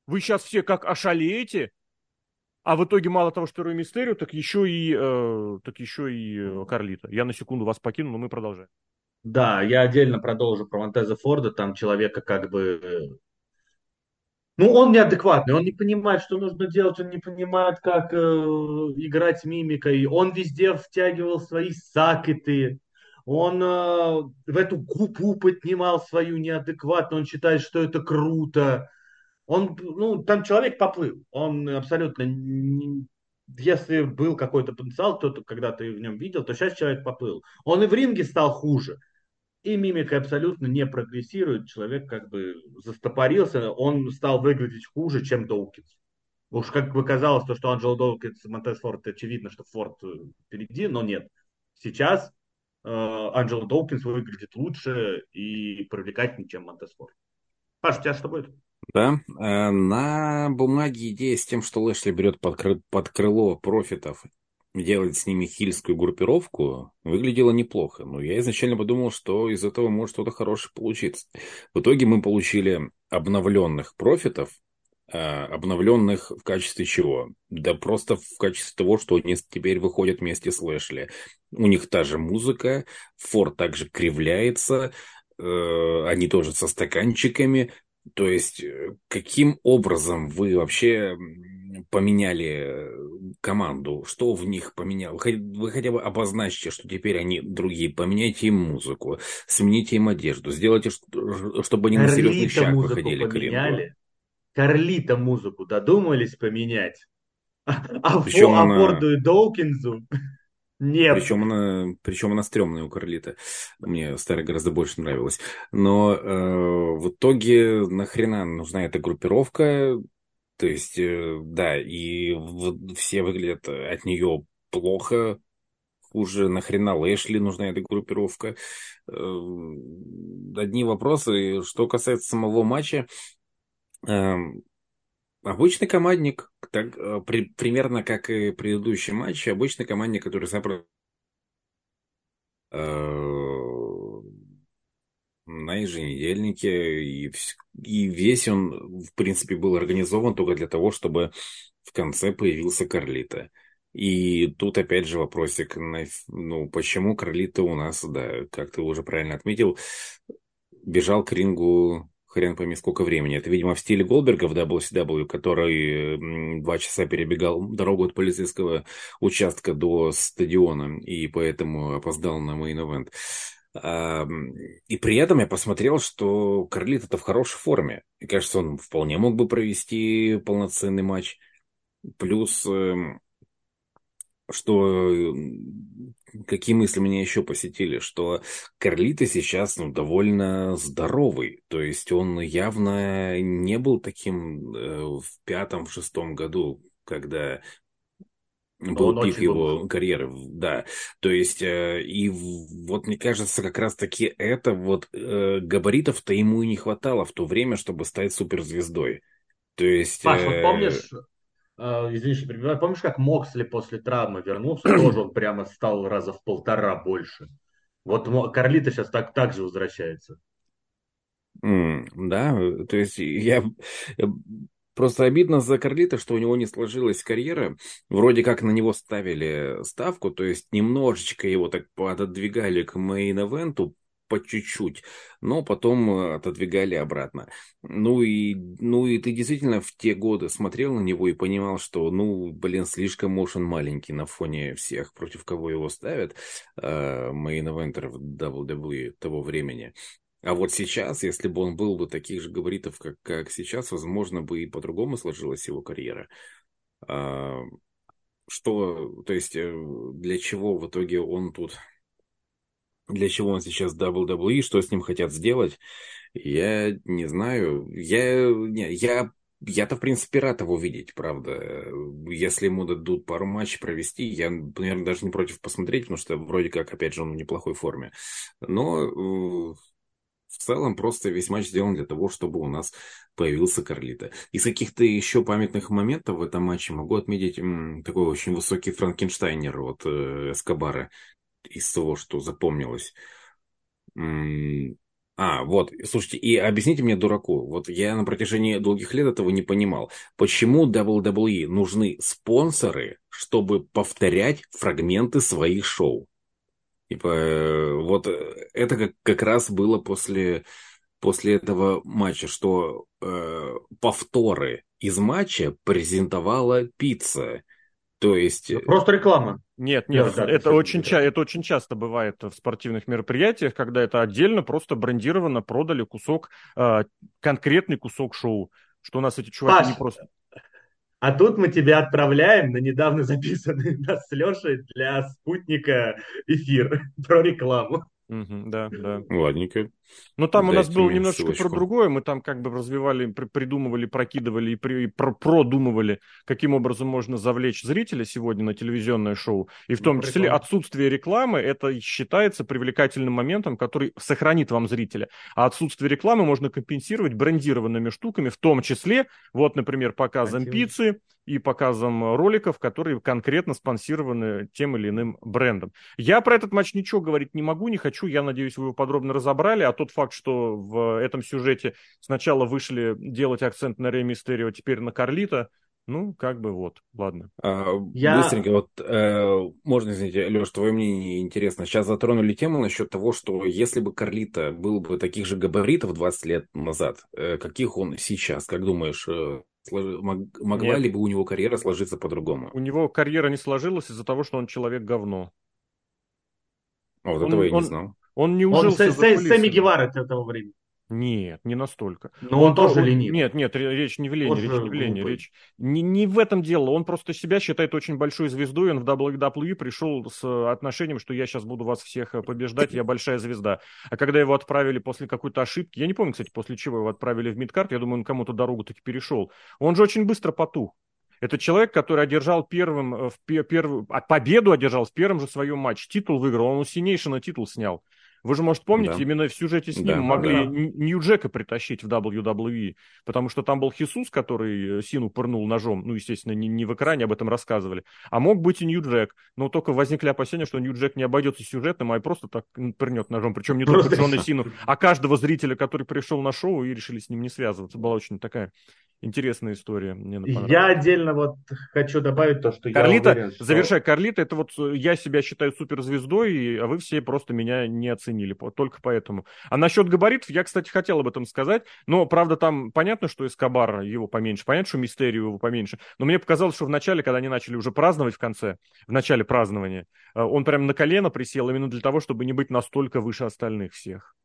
Вы сейчас все как ошалеете. А в итоге мало того, что Рэй Мистерио, так еще и, э, так еще и э, Карлита. Я на секунду вас покину, но мы продолжаем. Да, я отдельно продолжу про Монтеза Форда. Там человека как бы ну, он неадекватный, он не понимает, что нужно делать, он не понимает, как э, играть мимикой. Он везде втягивал свои сакеты, он э, в эту гупу поднимал свою неадекватно, он считает, что это круто. Он, ну, там человек поплыл, он абсолютно, не, если был какой-то потенциал, кто-то когда-то в нем видел, то сейчас человек поплыл. Он и в ринге стал хуже и мимика абсолютно не прогрессирует, человек как бы застопорился, он стал выглядеть хуже, чем Доукинс. Уж как бы казалось, то, что Анджело Доукинс Монтес Форд, очевидно, что Форд э, впереди, но нет. Сейчас э, Анджело Доукинс выглядит лучше и привлекательнее, чем Монтес Форд. Паш, у тебя что будет? Да, э, на бумаге идея с тем, что Лэшли берет под, кры- под крыло профитов делать с ними хильскую группировку выглядело неплохо. Но я изначально подумал, что из этого может что-то хорошее получиться. В итоге мы получили обновленных профитов, а, обновленных в качестве чего? Да просто в качестве того, что они теперь выходят вместе с Лэшли. У них та же музыка, Форд также кривляется, э, они тоже со стаканчиками. То есть, э, каким образом вы вообще поменяли команду? Что в них поменяло? Вы хотя бы обозначьте, что теперь они другие. Поменяйте им музыку, смените им одежду, сделайте, чтобы они на серьезных щах выходили рингу. Карлита музыку додумались поменять. А, а, Причем а она... Форду и Доукинзу нет. Причем она, причем она стрёмная у Карлита. Мне старая гораздо больше нравилась. Но э, в итоге нахрена нужна эта группировка? То есть, э, да, и все выглядят от нее плохо, хуже. Нахрена Лэшли нужна эта группировка? Э, одни вопросы. Что касается самого матча, э, Обычный командник, так, э, при, примерно как и предыдущий матч, обычный командник, который запросто э, на еженедельнике, и, и весь он, в принципе, был организован только для того, чтобы в конце появился Карлита. И тут опять же вопросик, ну, почему Карлита у нас, да, как ты уже правильно отметил, бежал к рингу хрен пойми сколько времени. Это, видимо, в стиле Голдберга в WCW, который два часа перебегал дорогу от полицейского участка до стадиона и поэтому опоздал на main event. И при этом я посмотрел, что Карлито в хорошей форме. И кажется, он вполне мог бы провести полноценный матч. Плюс эм, что какие мысли меня еще посетили, что Карлита сейчас ну, довольно здоровый, то есть он явно не был таким э, в пятом, в шестом году, когда был пик его был. карьеры, да. То есть, э, и вот мне кажется, как раз-таки это вот э, габаритов-то ему и не хватало в то время, чтобы стать суперзвездой. То есть... Паш, вот помнишь, Uh, извини, перебиваю. Помнишь, как Моксли после травмы вернулся? Тоже он прямо стал раза в полтора больше. Вот Карлита сейчас так, так же возвращается. Mm, да, то есть я... Просто обидно за Карлита, что у него не сложилась карьера. Вроде как на него ставили ставку, то есть немножечко его так пододвигали к мейн-эвенту, по чуть-чуть, но потом э, отодвигали обратно. Ну и, ну и ты действительно в те годы смотрел на него и понимал, что, ну, блин, слишком уж он маленький на фоне всех, против кого его ставят, мейн-эвентеров WWE того времени. А вот сейчас, если бы он был бы таких же габаритов, как, как сейчас, возможно, бы и по-другому сложилась его карьера. А, что, то есть, э, для чего в итоге он тут для чего он сейчас WWE, что с ним хотят сделать, я не знаю. Я, не, я, я-то, в принципе, рад его видеть, правда. Если ему дадут пару матчей провести, я, наверное, даже не против посмотреть, потому что вроде как, опять же, он в неплохой форме. Но э, в целом просто весь матч сделан для того, чтобы у нас появился Карлита. Из каких-то еще памятных моментов в этом матче могу отметить м, такой очень высокий Франкенштайнер от э, Эскобара, из того, что запомнилось. А, вот, слушайте, и объясните мне, дураку, вот я на протяжении долгих лет этого не понимал, почему WWE нужны спонсоры, чтобы повторять фрагменты своих шоу? Типа, э, вот э, это как, как раз было после, после этого матча, что э, повторы из матча презентовала пицца. То есть... Ну, просто реклама. Нет, нет, да, это, да, очень ча- это очень часто бывает в спортивных мероприятиях, когда это отдельно просто брендированно продали кусок, э, конкретный кусок шоу, что у нас эти чуваки Паш, не просто... А тут мы тебя отправляем на недавно записанный нас с Лешей для спутника эфир про рекламу. Угу, да, да. Ладненько. Ну, там Дайте у нас было немножечко ссылочку. про другое. Мы там как бы развивали, при, придумывали, прокидывали и, при, и про, продумывали, каким образом можно завлечь зрителя сегодня на телевизионное шоу. И в том ну, числе отсутствие рекламы, это считается привлекательным моментом, который сохранит вам зрителя. А отсутствие рекламы можно компенсировать брендированными штуками, в том числе, вот, например, показом Хотел. пиццы, и показом роликов, которые конкретно спонсированы тем или иным брендом. Я про этот матч ничего говорить не могу, не хочу. Я надеюсь, вы его подробно разобрали. А тот факт, что в этом сюжете сначала вышли делать акцент на Рей Мистерио, а теперь на Карлита, ну, как бы вот, ладно. А, я... Быстренько, вот, э, можно, извините, Леш, твое мнение интересно. Сейчас затронули тему насчет того, что если бы Карлита был бы таких же габаритов 20 лет назад, э, каких он сейчас, как думаешь, э, Могла Нет. ли бы у него карьера сложиться по-другому? У него карьера не сложилась из-за того, что он человек говно. А вот он, этого я он, не знал. Он не ужился Он Сэмми Гевара этого времени. Нет, не настолько. Но он, он тоже он, ленив. Нет, нет, речь не в лени, речь не в лени, речь не, не в этом дело. Он просто себя считает очень большой звездой, он в WWE пришел с отношением, что я сейчас буду вас всех э, побеждать, я большая звезда. А когда его отправили после какой-то ошибки, я не помню, кстати, после чего его отправили в мидкарт, я думаю, он кому-то дорогу таки перешел. Он же очень быстро потух. Это человек, который одержал первым, э, в первую, победу одержал в первом же своем матче, титул выиграл, он у Синейшина титул снял. Вы же, может, помните, да. именно в сюжете с ним да, могли да. Нью-Джека притащить в WWE, потому что там был Хисус, который э, Сину пырнул ножом, ну, естественно, не, не в экране об этом рассказывали, а мог быть и Нью-Джек, но только возникли опасения, что Нью-Джек не обойдется сюжетным, а и просто так пырнет ножом, причем не просто только Джона Сину, а каждого зрителя, который пришел на шоу и решили с ним не связываться. Была очень такая интересная история. Мне я отдельно вот хочу добавить то, что Карлита, я уверен, что... завершая, Карлита, это вот э, я себя считаю суперзвездой, а вы все просто меня не оценили, только поэтому. А насчет габаритов, я, кстати, хотел об этом сказать, но, правда, там понятно, что Эскобар его поменьше, понятно, что Мистерию его поменьше, но мне показалось, что в начале, когда они начали уже праздновать в конце, в начале празднования, э, он прям на колено присел именно для того, чтобы не быть настолько выше остальных всех.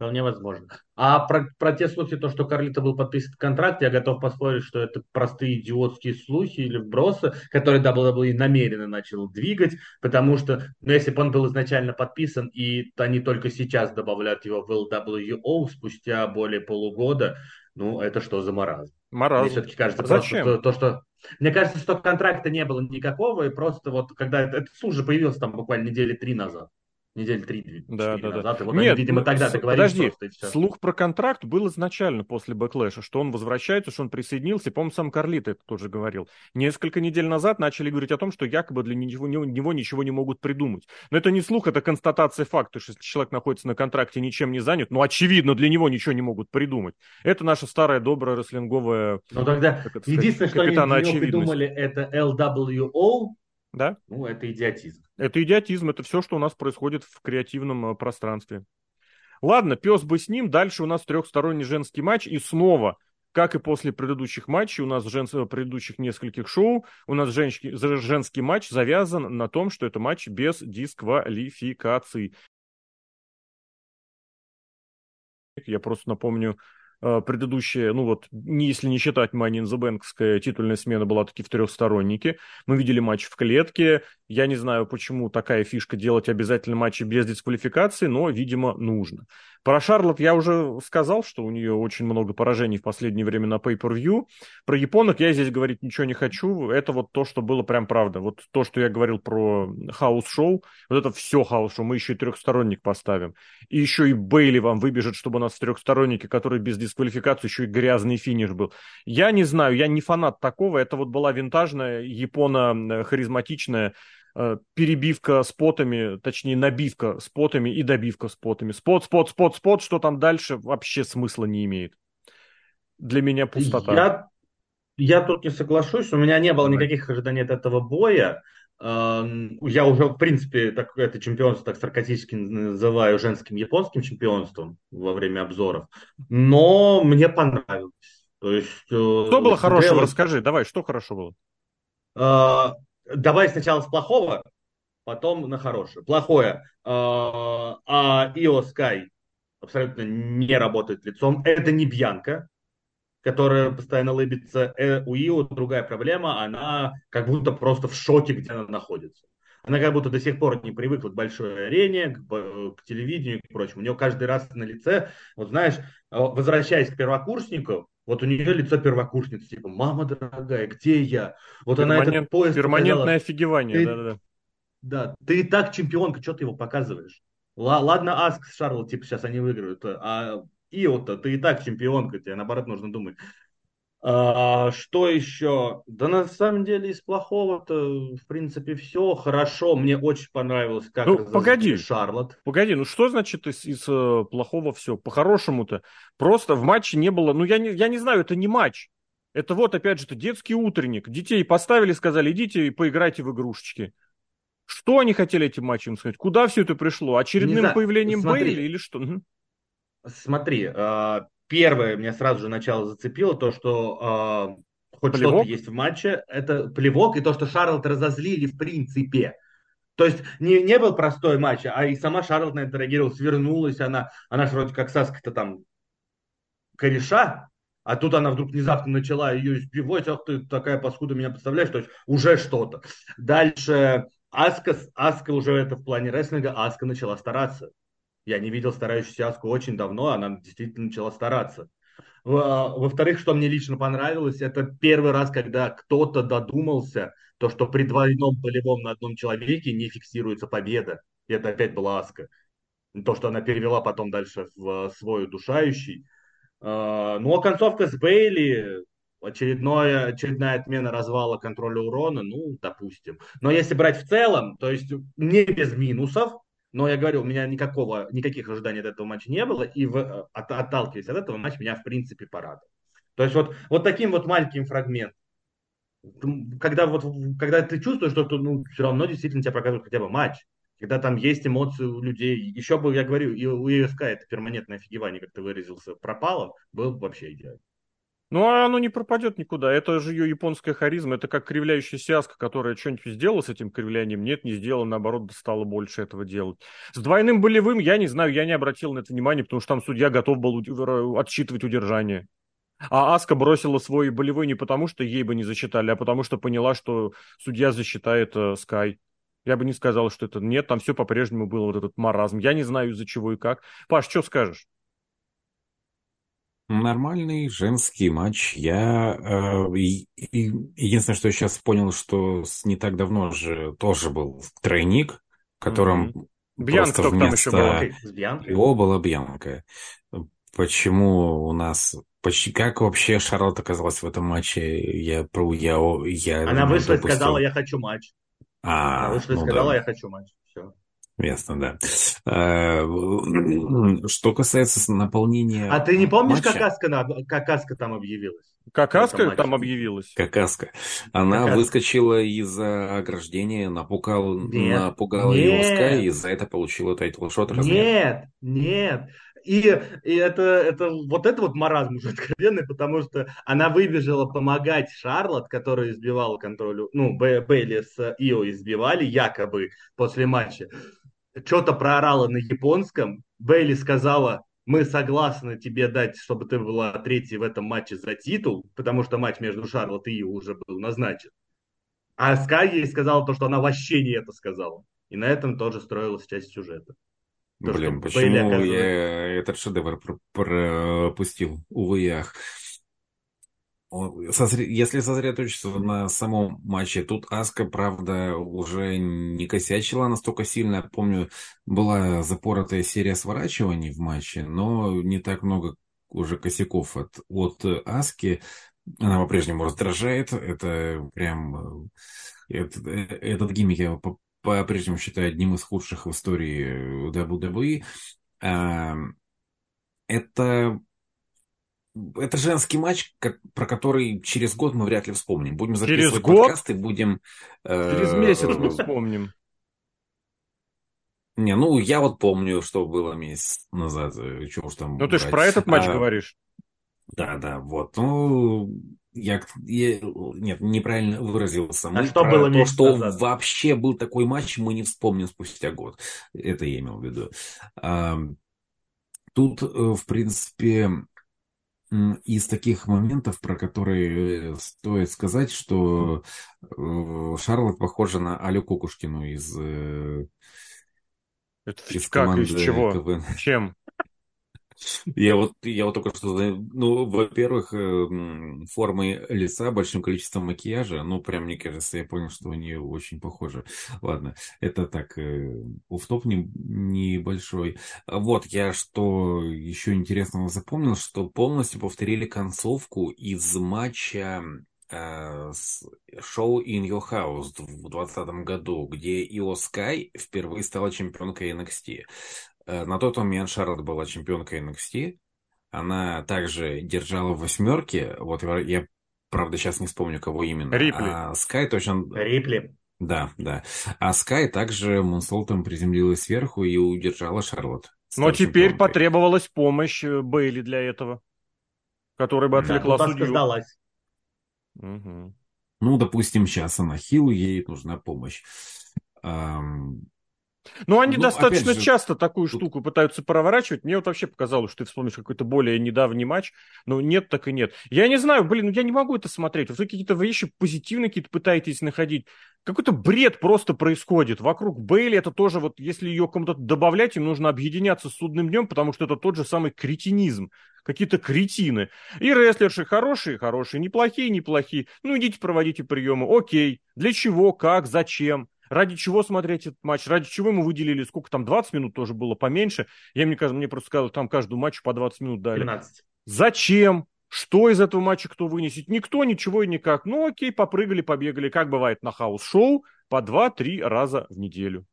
Вполне возможно. А про, про те слухи, то, что Карлита был подписан контракт, я готов поспорить, что это простые идиотские слухи или вбросы, которые WWE намеренно начал двигать, потому что, ну, если бы он был изначально подписан, и они только сейчас добавляют его в LWO спустя более полугода, ну, это что за маразм? Маразм. Мне все-таки кажется, Зачем? просто то, то, что... Мне кажется, что контракта не было никакого, и просто вот, когда этот слух же появился там буквально недели три назад недели три да, да, назад. Да. И вот Нет, они, видимо, тогда договорились Подожди, просто, и все. слух про контракт был изначально после Backlash а, что он возвращается, что он присоединился. По-моему, сам Карлито это тоже говорил. Несколько недель назад начали говорить о том, что якобы для него, него ничего не могут придумать. Но это не слух, это констатация факта, что если человек находится на контракте ничем не занят, ну, очевидно, для него ничего не могут придумать. Это наша старая добрая рестлинговая... Ну, тогда единственное, что они для него придумали, это LWO, да? Ну, это идиотизм. Это идиотизм, это все, что у нас происходит в креативном э, пространстве. Ладно, пес бы с ним. Дальше у нас трехсторонний женский матч. И снова, как и после предыдущих матчей, у нас жен... Э, предыдущих нескольких шоу, у нас женский, женский матч завязан на том, что это матч без дисквалификации. Я просто напомню предыдущая, ну вот, если не считать Money in the Bankская титульная смена была таки в трехстороннике. Мы видели матч в клетке. Я не знаю, почему такая фишка делать обязательно матчи без дисквалификации, но, видимо, нужно. Про Шарлот я уже сказал, что у нее очень много поражений в последнее время на Pay-Per-View. Про японок я здесь говорить ничего не хочу. Это вот то, что было прям правда. Вот то, что я говорил про house show, вот это все house show. Мы еще и трехсторонник поставим. И еще и Бейли вам выбежит, чтобы у нас в трехстороннике, который без дисквалификации, еще и грязный финиш был. Я не знаю, я не фанат такого. Это вот была винтажная, японо-харизматичная Э, перебивка спотами, точнее набивка спотами и добивка спотами. Спот, спот, спот, спот, что там дальше вообще смысла не имеет. Для меня пустота. Я, я тут не соглашусь, у меня не было никаких ожиданий от этого боя. Эм, я уже, в принципе, так, это чемпионство так саркастически называю женским японским чемпионством во время обзоров. Но мне понравилось. То есть, э, что было хорошего? Расскажи, давай, что хорошо было? Давай сначала с плохого, потом на хорошее. Плохое. А, а Ио Скай абсолютно не работает лицом. Это не Бьянка, которая постоянно лыбится. Э, у Ио другая проблема, она как будто просто в шоке, где она находится. Она как будто до сих пор не привыкла к большой арене, к, к телевидению и прочему. У нее каждый раз на лице, вот знаешь, возвращаясь к первокурснику, вот у нее лицо первокурсницы, типа, мама дорогая, где я? Вот Перманент, она этот поезд Перманентное показала. офигевание, да-да-да. Да, ты и так чемпионка, что ты его показываешь? Ладно, Аск с Шарлот, типа, сейчас они выиграют, а Ио-то, ты и так чемпионка, тебе наоборот нужно думать. А, что еще? Да на самом деле из плохого-то, в принципе, все хорошо. Мне очень понравилось, как ну, погоди, Шарлот. Погоди, ну что значит из, из э, плохого все? По-хорошему-то просто в матче не было... Ну я не, я не знаю, это не матч. Это вот, опять же, это детский утренник. Детей поставили, сказали, идите и поиграйте в игрушечки. Что они хотели этим матчем сказать? Куда все это пришло? Очередным появлением Бейли или что? Смотри, а, первое меня сразу же начало зацепило, то, что э, хоть что-то есть в матче, это плевок, и то, что Шарлот разозлили в принципе. То есть не, не был простой матч, а и сама Шарлот на это реагировала, свернулась, она, она же вроде как Саска-то там кореша, а тут она вдруг внезапно начала ее избивать, ах ты такая паскуда меня представляешь, то есть уже что-то. Дальше Аска, Аска уже это в плане рестлинга, Аска начала стараться. Я не видел старающуюся Аску очень давно, она действительно начала стараться. Во-вторых, что мне лично понравилось, это первый раз, когда кто-то додумался, то, что при двойном болевом на одном человеке не фиксируется победа. И это опять была Аска. То, что она перевела потом дальше в свой удушающий. А, ну, а концовка с Бейли, очередное, очередная отмена развала контроля урона, ну, допустим. Но если брать в целом, то есть не без минусов, но я говорю, у меня никакого, никаких ожиданий от этого матча не было, и в, от, отталкиваясь от этого, матч меня в принципе порадовал. То есть вот, вот таким вот маленьким фрагментом, когда, вот, когда ты чувствуешь, что ну, все равно действительно тебя показывают хотя бы матч, когда там есть эмоции у людей. Еще бы, я говорю, и у ИСК это перманентное офигевание, как ты выразился, пропало, был вообще идеально. Ну, а оно не пропадет никуда. Это же ее японская харизма. Это как кривляющаяся аска, которая что-нибудь сделала с этим кривлянием. Нет, не сделала, наоборот, стало больше этого делать. С двойным болевым, я не знаю, я не обратил на это внимание, потому что там судья готов был отсчитывать удержание. А Аска бросила свой болевой не потому, что ей бы не засчитали, а потому что поняла, что судья засчитает э, Скай. Я бы не сказал, что это нет, там все по-прежнему было вот этот маразм. Я не знаю, из-за чего и как. Паш, что скажешь? Нормальный женский матч. Я э, единственное, что я сейчас понял, что не так давно же тоже был тройник, которым mm-hmm. Бьянка просто вместо там еще была. Его была Бьянка. Почему у нас почти как вообще Шарлот оказалась в этом матче? Я про я я. Она вышла допустил. и сказала, я хочу матч. А, Она вышла ну и сказала, да. я хочу матч. Ясно, да. Э, что касается наполнения А ты не помнишь, матча? как Аска, как Аска там объявилась? Как Аска там объявилась? Как Аска. Она как выскочила из-за ограждения, напугала, нет, напугала нет. Ио Скай, и за это получила title shot. Нет, нет. И, и это, это, вот это вот маразм уже откровенный, потому что она выбежала помогать Шарлот, которая избивала контролю, ну, Бейли с Ио избивали якобы после матча что-то проорала на японском. Бейли сказала, мы согласны тебе дать, чтобы ты была третьей в этом матче за титул, потому что матч между Шарлот и Ю уже был назначен. А Скай ей сказала то, что она вообще не это сказала. И на этом тоже строилась часть сюжета. То, Блин, почему я этот шедевр пропустил? Увы, ях если сосредоточиться на самом матче, тут Аска, правда, уже не косячила настолько сильно. Помню, была запоротая серия сворачиваний в матче, но не так много уже косяков от, от Аски. Она по-прежнему раздражает. Это прям... Это, этот гиммик я по-прежнему считаю одним из худших в истории WWE. Это это женский матч, как, про который через год мы вряд ли вспомним. Будем записывать через год? подкасты, будем... Э, через месяц мы вспомним. Не, ну я вот помню, что было месяц назад. Э, Чего уж там ну ты же про этот матч а, говоришь. Да, да, вот. Ну, я, я нет, неправильно выразился. А мы что про было то, что назад? вообще был такой матч, мы не вспомним спустя год. Это я имел в виду. А, тут, э, в принципе, из таких моментов, про которые стоит сказать, что Шарлот похожа на Алю Кукушкину из... Это из как, из чего? КВН. Чем? Я вот, я вот только что, ну, во-первых, э, формы лица, большим количеством макияжа, ну, прям, мне кажется, я понял, что они очень похожи. Ладно, это так, э, офф-топ не, небольшой. Вот, я что еще интересного запомнил, что полностью повторили концовку из матча э, шоу In Your House в 2020 году, где Ио Скай впервые стала чемпионкой NXT. Э, на тот момент Шарлот была чемпионкой NXT. Она также держала в восьмерке. Вот я, правда, сейчас не вспомню, кого именно. Рипли. А Скай точно... Рипли. Да, да. А Скай также Мунсолтом приземлилась сверху и удержала Шарлот. Но теперь потребовалась помощь э, Бейли для этого, которая бы отвлекла да, судью. сдалась. Угу. Ну, допустим, сейчас она хил, ей нужна помощь. Ну, они ну, достаточно же, часто такую тут... штуку пытаются проворачивать. Мне вот вообще показалось, что ты вспомнишь какой-то более недавний матч. Но нет, так и нет. Я не знаю, блин, ну я не могу это смотреть. Вы какие-то вещи позитивные какие-то пытаетесь находить. Какой-то бред просто происходит. Вокруг Бейли это тоже вот, если ее кому-то добавлять, им нужно объединяться с судным днем, потому что это тот же самый кретинизм. Какие-то кретины. И рестлерши хорошие, хорошие, неплохие, неплохие. Ну, идите проводите приемы. Окей. Для чего, как, зачем? Ради чего смотреть этот матч? Ради чего мы выделили, сколько там, 20 минут тоже было поменьше? Я, мне кажется, мне просто сказали, там каждую матч по 20 минут дали. 15. Зачем? Что из этого матча кто вынесет? Никто, ничего и никак. Ну окей, попрыгали, побегали, как бывает на house show, по 2-3 раза в неделю.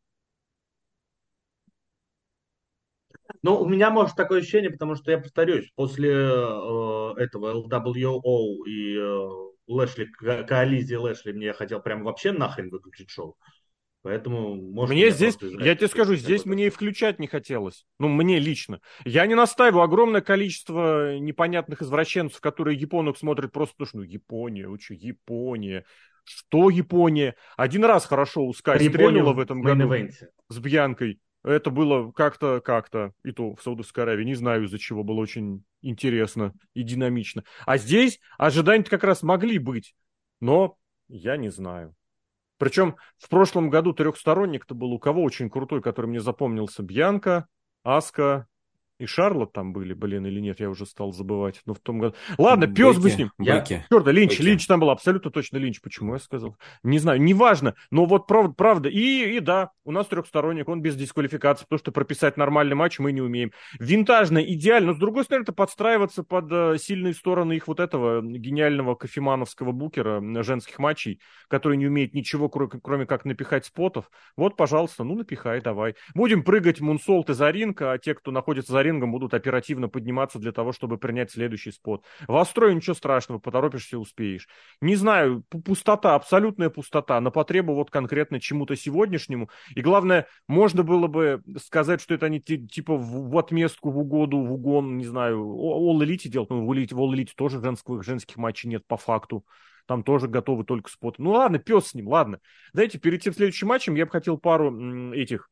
Ну, у меня может такое ощущение, потому что я повторюсь, после э, этого LWO и э, Лэшли, коализии Лэшли, мне хотел прям вообще нахрен выключить шоу. Поэтому, может, мне здесь, я тебе скажу, здесь мне и включать не хотелось. Ну, мне лично. Я не настаиваю. Огромное количество непонятных извращенцев, которые японок смотрят просто потому, что, ну, Япония, учу, Япония. Что Япония? Один раз хорошо у Скай стрельнула в этом году с Бьянкой. Это было как-то, как-то, и то в Саудовской Аравии, не знаю из-за чего, было очень интересно и динамично. А здесь ожидания как раз могли быть, но я не знаю. Причем в прошлом году трехсторонник-то был у кого очень крутой, который мне запомнился. Бьянка, Аска и Шарлот там были, блин, или нет, я уже стал забывать. Но в том году... Ладно, пес бы с ним. Я... Черт, Линч, Бэки. Линч там был, абсолютно точно Линч. Почему я сказал? Не знаю, неважно. Но вот правда, правда. И, и да, у нас трехсторонник, он без дисквалификации, потому что прописать нормальный матч мы не умеем. Винтажно, идеально. Но с другой стороны, это подстраиваться под э, сильные стороны их вот этого гениального кофемановского букера женских матчей, который не умеет ничего, кроме как напихать спотов. Вот, пожалуйста, ну напихай, давай. Будем прыгать мунсолт из ринга, а те, кто находится за рингом будут оперативно подниматься для того, чтобы принять следующий спот. В строю ничего страшного, поторопишься, успеешь. Не знаю, пустота, абсолютная пустота, на потребу вот конкретно чему-то сегодняшнему. И главное, можно было бы сказать, что это они типа в, в отместку, в угоду, в угон, не знаю, All Elite делать, ну, в Elite, в All Elite тоже женских, женских матчей нет по факту там тоже готовы только споты. Ну ладно, пес с ним, ладно. Знаете, перед тем следующим матчем я бы хотел пару этих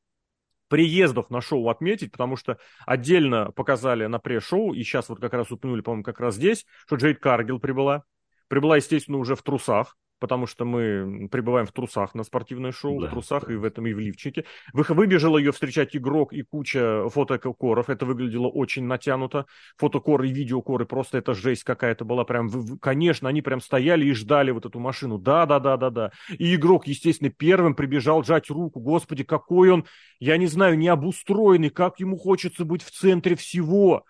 приездов на шоу отметить, потому что отдельно показали на пресс-шоу, и сейчас вот как раз упомянули, по-моему, как раз здесь, что Джейд Каргил прибыла. Прибыла, естественно, уже в трусах, потому что мы пребываем в трусах на спортивное шоу, да, в трусах да. и в этом, и в лифчике. Выбежал ее встречать игрок и куча фотокоров, это выглядело очень натянуто. Фотокоры и видеокоры, просто это жесть какая-то была, прям, конечно, они прям стояли и ждали вот эту машину, да-да-да-да-да. И игрок, естественно, первым прибежал жать руку, господи, какой он, я не знаю, необустроенный, как ему хочется быть в центре всего.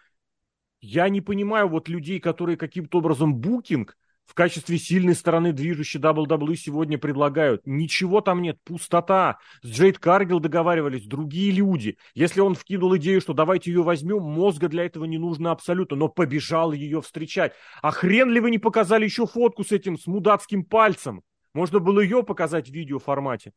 Я не понимаю вот людей, которые каким-то образом букинг в качестве сильной стороны движущей WWE сегодня предлагают. Ничего там нет, пустота. С Джейд Каргил договаривались другие люди. Если он вкинул идею, что давайте ее возьмем, мозга для этого не нужно абсолютно, но побежал ее встречать. А хрен ли вы не показали еще фотку с этим, с мудацким пальцем? Можно было ее показать в видеоформате.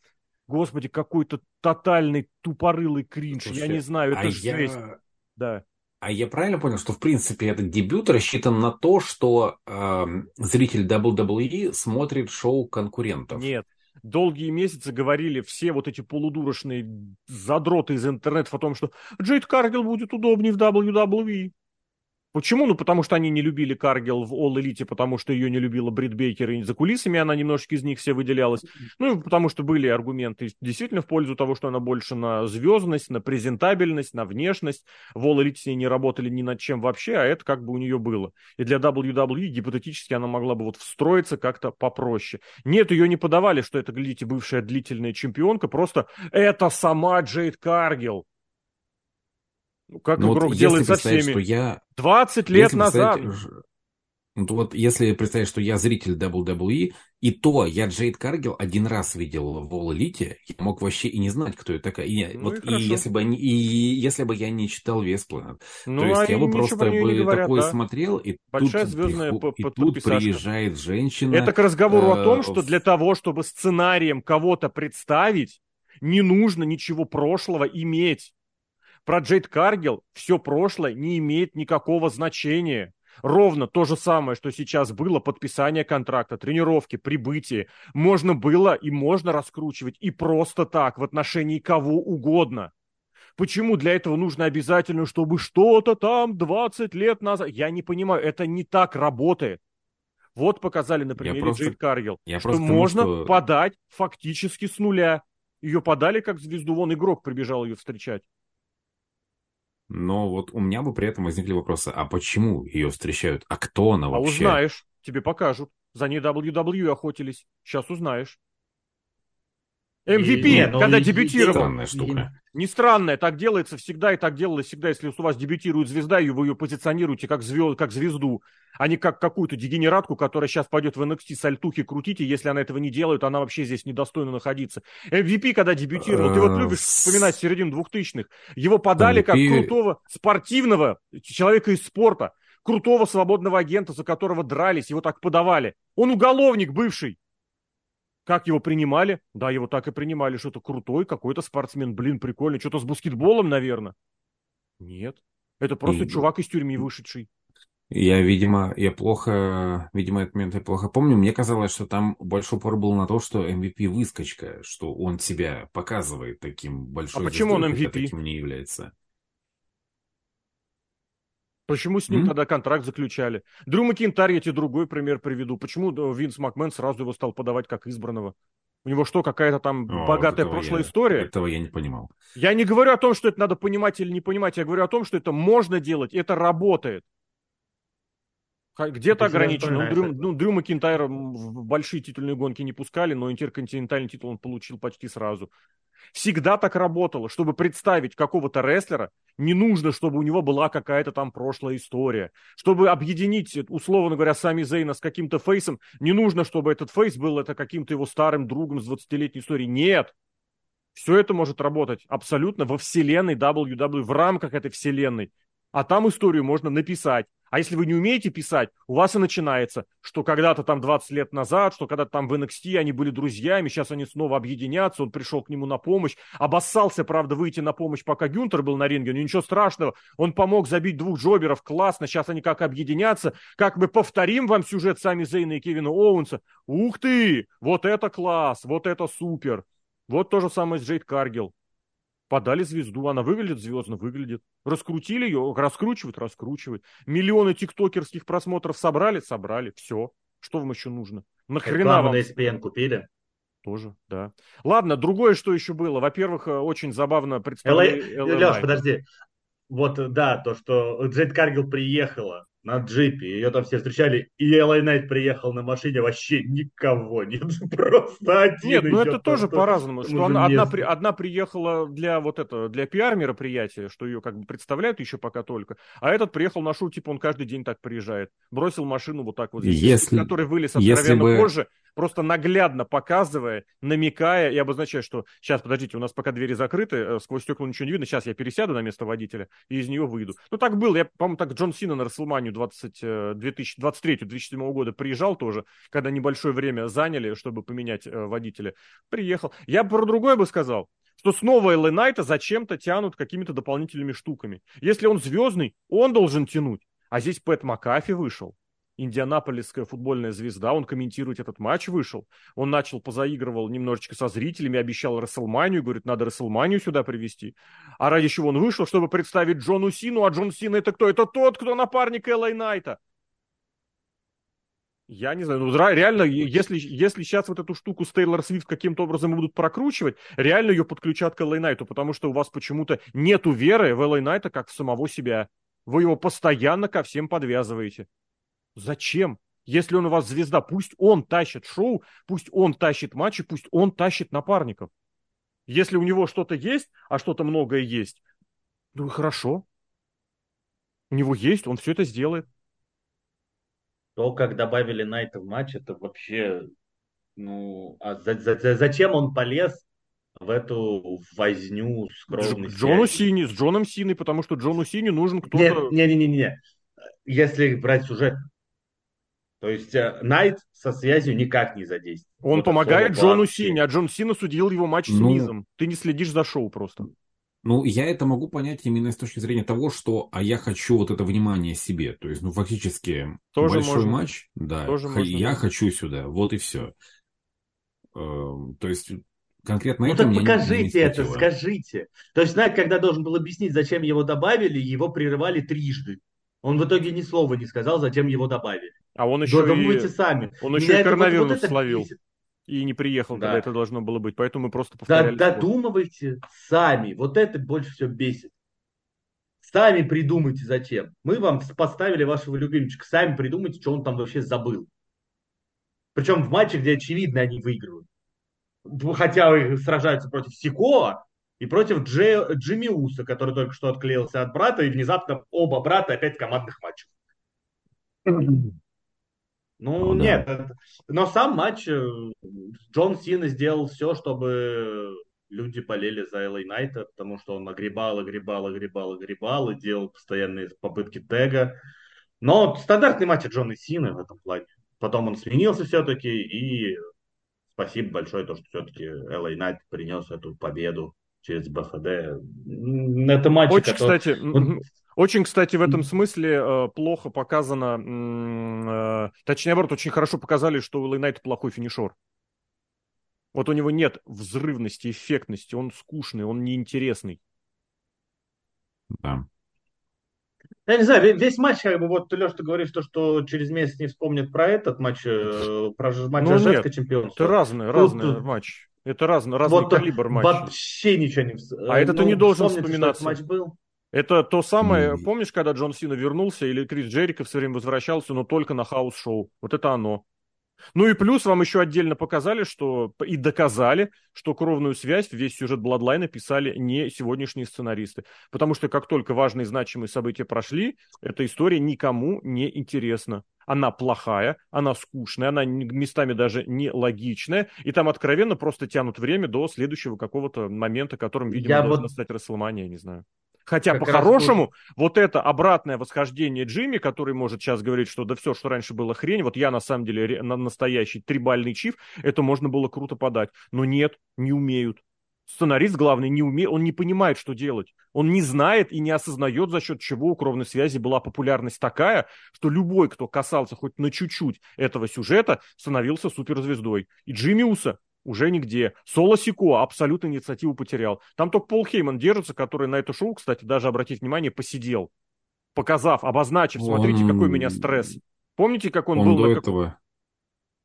Господи, какой-то тотальный тупорылый кринж. Слушай, я не знаю, это а жесть. Я... Да. А я правильно понял, что в принципе этот дебют рассчитан на то, что э, зритель WWE смотрит шоу конкурентов? Нет. Долгие месяцы говорили все вот эти полудурочные задроты из интернета о том, что Джейд Каргил будет удобнее в WWE. Почему? Ну, потому что они не любили Каргел в All Elite, потому что ее не любила Брит Бейкер, и за кулисами она немножечко из них все выделялась. Ну, и потому что были аргументы действительно в пользу того, что она больше на звездность, на презентабельность, на внешность. В All Elite с ней не работали ни над чем вообще, а это как бы у нее было. И для WWE гипотетически она могла бы вот встроиться как-то попроще. Нет, ее не подавали, что это, глядите, бывшая длительная чемпионка, просто это сама Джейд Каргел. Ну, как ну, игрок вот делает со всеми. Что я... 20 лет назад. Ну, вот если представить, что я зритель WWE, и то я Джейд Каргил один раз видел в All Elite, я мог вообще и не знать, кто это такая. И, ну, вот, и, и, если бы, и если бы я не читал Веспланет, ну, то есть я бы просто бы говорят, такой да? смотрел, и Большая тут, звездная приход, и тут приезжает женщина. Это к разговору э, о том, что для того, чтобы сценарием кого-то представить, не нужно ничего прошлого иметь. Про Джейд Каргил все прошлое не имеет никакого значения. Ровно то же самое, что сейчас было, подписание контракта, тренировки, прибытие. Можно было и можно раскручивать и просто так, в отношении кого угодно. Почему для этого нужно обязательно, чтобы что-то там 20 лет назад? Я не понимаю, это не так работает. Вот показали на примере просто, Джейд Каргил, что просто можно что... подать фактически с нуля. Ее подали как звезду, вон игрок прибежал ее встречать. Но вот у меня бы при этом возникли вопросы, а почему ее встречают? А кто она вообще? А узнаешь, тебе покажут. За ней WWE охотились. Сейчас узнаешь. MVP, и, не, ну, когда дебютировал. Странная штука. Не странная, так делается всегда и так делалось всегда, если у вас дебютирует звезда, и вы ее позиционируете как, звезд, как звезду, а не как какую-то дегенератку, которая сейчас пойдет в NXT сальтухи крутить, и если она этого не делает, она вообще здесь недостойна находиться. MVP, когда дебютировал, ты вот э, любишь вспоминать середину двухтысячных, его подали как крутого спортивного человека из спорта, крутого свободного агента, за которого дрались, его так подавали. Он уголовник бывший. Как его принимали? Да, его так и принимали. Что-то крутой какой-то спортсмен. Блин, прикольно. Что-то с баскетболом, наверное. Нет. Это просто и... чувак из тюрьмы вышедший. Я, видимо, я плохо, видимо, этот момент я плохо помню. Мне казалось, что там больше упор был на то, что MVP выскочка, что он себя показывает таким большим. А почему он MVP? Таким не является. Почему с ним mm-hmm. тогда контракт заключали? Дрю Макинтарь, я тебе другой пример приведу. Почему Винс Макмен сразу его стал подавать как избранного? У него что, какая-то там О, богатая прошлая я, история? Этого я не понимал. Я не говорю о том, что это надо понимать или не понимать. Я говорю о том, что это можно делать, это работает. Где-то ограничено. Ну, Дрю, ну, Дрю Макинтайра в большие титульные гонки не пускали, но интерконтинентальный титул он получил почти сразу. Всегда так работало, чтобы представить какого-то рестлера, не нужно, чтобы у него была какая-то там прошлая история. Чтобы объединить, условно говоря, сами Зейна с каким-то фейсом, не нужно, чтобы этот фейс был это каким-то его старым другом с 20-летней историей. Нет. Все это может работать абсолютно во вселенной WWE, в рамках этой вселенной. А там историю можно написать. А если вы не умеете писать, у вас и начинается, что когда-то там 20 лет назад, что когда-то там в NXT они были друзьями, сейчас они снова объединятся, он пришел к нему на помощь, обоссался, правда, выйти на помощь, пока Гюнтер был на ринге, но ничего страшного, он помог забить двух джоберов, классно, сейчас они как объединятся, как мы повторим вам сюжет сами Зейна и Кевина Оуэнса. Ух ты, вот это класс, вот это супер. Вот то же самое с Джейд Каргил. Подали звезду, она выглядит звездно, выглядит. Раскрутили ее, раскручивают, раскручивают. Миллионы тиктокерских просмотров собрали, собрали. Все. Что вам еще нужно? Нахрена вам? на ESPN купили? Тоже, да. Ладно, другое, что еще было. Во-первых, э, очень забавно представили... Леш, подожди. Вот, да, то, что Джейд Каргил приехала на джипе, ее там все встречали, и Элай Найт приехал на машине, вообще никого нет, просто один. Нет, ну это тоже по-разному, что она, одна, при, одна приехала для вот этого, для пиар-мероприятия, что ее как бы представляют еще пока только, а этот приехал на шоу, типа он каждый день так приезжает, бросил машину вот так вот здесь, если, который вылез откровенно бы... позже, просто наглядно показывая, намекая и обозначая, что сейчас, подождите, у нас пока двери закрыты, э, сквозь стекла ничего не видно, сейчас я пересяду на место водителя и из нее выйду. Ну так было, я, по-моему, так Джон Сина на Расселманию 2023-2007 года приезжал тоже, когда небольшое время заняли, чтобы поменять э, водителя. Приехал. Я про другое бы сказал что снова Элли Найта зачем-то тянут какими-то дополнительными штуками. Если он звездный, он должен тянуть. А здесь Пэт Макафи вышел. Индианаполисская футбольная звезда, он комментирует этот матч вышел. Он начал, позаигрывал немножечко со зрителями, обещал Расселманию, говорит, надо Расселманию сюда привести. А ради чего он вышел? Чтобы представить Джону Сину. А Джон Сина это кто? Это тот, кто напарник Элай Найта. Я не знаю, ну реально, если, если сейчас вот эту штуку с Тейлор Свифт каким-то образом будут прокручивать, реально ее подключат к Элай Найту, потому что у вас почему-то нету веры в Элай Найта как в самого себя. Вы его постоянно ко всем подвязываете. Зачем? Если он у вас звезда, пусть он тащит шоу, пусть он тащит матчи, пусть он тащит напарников. Если у него что-то есть, а что-то многое есть, ну и хорошо. У него есть, он все это сделает. То, как добавили Найта в матч, это вообще, ну, а за, за, зачем он полез в эту возню с кровной Джону Сини, с Джоном Синой, потому что Джону Сини нужен кто-то... Не-не-не, если брать сюжет, то есть э, Найт со связью никак не задействует. Он вот помогает Джону Сине, а Джон Сина судил его матч ну, с Мизом. Ты не следишь за шоу просто. Ну, я это могу понять именно с точки зрения того, что а я хочу вот это внимание себе. То есть, ну, фактически, Тоже большой можно. матч, да, Тоже х- я можно. хочу сюда, вот и все. Эм, то есть, конкретно ну, это так покажите не, не это, скажите. То есть, знаете, когда должен был объяснить, зачем его добавили, его прерывали трижды. Он в итоге ни слова не сказал, зачем его добавили. А он еще Додумайте и... сами. Он еще Меня и коронавирус вот, вот словил. Бесит. И не приехал, да. когда это должно было быть. Поэтому мы просто повторяли. Да, додумывайте сами. Вот это больше всего бесит. Сами придумайте зачем. Мы вам поставили вашего любимчика. Сами придумайте, что он там вообще забыл. Причем в матче, где очевидно они выигрывают. Хотя сражаются против Сикоа, и против Дже, Джимми Уса, который только что отклеился от брата, и внезапно оба брата опять в командных матчах. Ну, ну нет, да. но сам матч э, Джон Сина сделал все, чтобы люди болели за Элей Найта, потому что он огребал, огребал, огребал, огребал и делал постоянные попытки тега. Но стандартный матч Джона Сины в этом плане. Потом он сменился все-таки, и спасибо большое, то, что все-таки Элей Найт принес эту победу через БФД. Это матч, Очень, который... кстати, очень, кстати, в этом смысле э, плохо показано, э, точнее, наоборот, очень хорошо показали, что у Найт плохой финишер. Вот у него нет взрывности, эффектности, он скучный, он неинтересный. Да. Я не знаю, весь матч, как бы, вот, Леш, ты говоришь, то, что через месяц не вспомнят про этот матч, э, про матч ну, женское чемпионство. Это разный, разный матч. Это разный, разный вот, калибр матча. Вообще ничего не... А это ну, ты не должен вспоминаться. матч был? Это то самое, mm. помнишь, когда Джон Сина вернулся, или Крис Джерико все время возвращался, но только на house show. Вот это оно. Ну и плюс вам еще отдельно показали, что и доказали, что кровную связь, весь сюжет Bloodline а писали не сегодняшние сценаристы. Потому что как только важные значимые события прошли, эта история никому не интересна. Она плохая, она скучная, она местами даже не логичная, и там откровенно просто тянут время до следующего какого-то момента, которым, видимо, Я должна вот... стать Рестлмания, не знаю. Хотя по-хорошему, вот это обратное восхождение Джимми, который может сейчас говорить, что да все, что раньше было хрень, вот я на самом деле настоящий трибальный чиф, это можно было круто подать. Но нет, не умеют. Сценарист главный не умеет, он не понимает, что делать. Он не знает и не осознает, за счет чего у кровной связи была популярность такая, что любой, кто касался хоть на чуть-чуть этого сюжета, становился суперзвездой. И Джимми Уса уже нигде. Соло Сико абсолютно инициативу потерял. Там только Пол Хейман держится, который на это шоу, кстати, даже, обратить внимание, посидел. Показав, обозначив, смотрите, он... какой у меня стресс. Помните, как он, он был... До на... этого...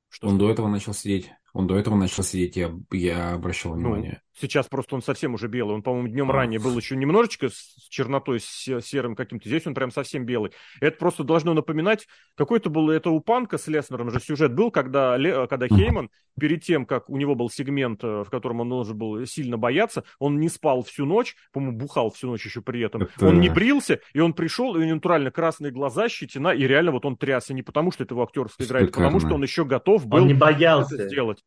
Что он до этого начал сидеть. Он до этого начал сидеть, я, я обращал ну, внимание. Ну, сейчас просто он совсем уже белый. Он, по-моему, днем а. ранее был еще немножечко с чернотой, с серым каким-то. Здесь он прям совсем белый. Это просто должно напоминать, какой-то был, это у Панка с Леснером же сюжет был, когда, когда Хейман, перед тем, как у него был сегмент, э, в котором он должен был сильно бояться, он не спал всю ночь, по-моему, бухал всю ночь еще при этом. Это... Он не брился, и он пришел, и у него натурально красные глаза, щетина, и реально вот он трясся не потому, что это его актерская играет, а потому что он еще готов был он не боялся. это сделать.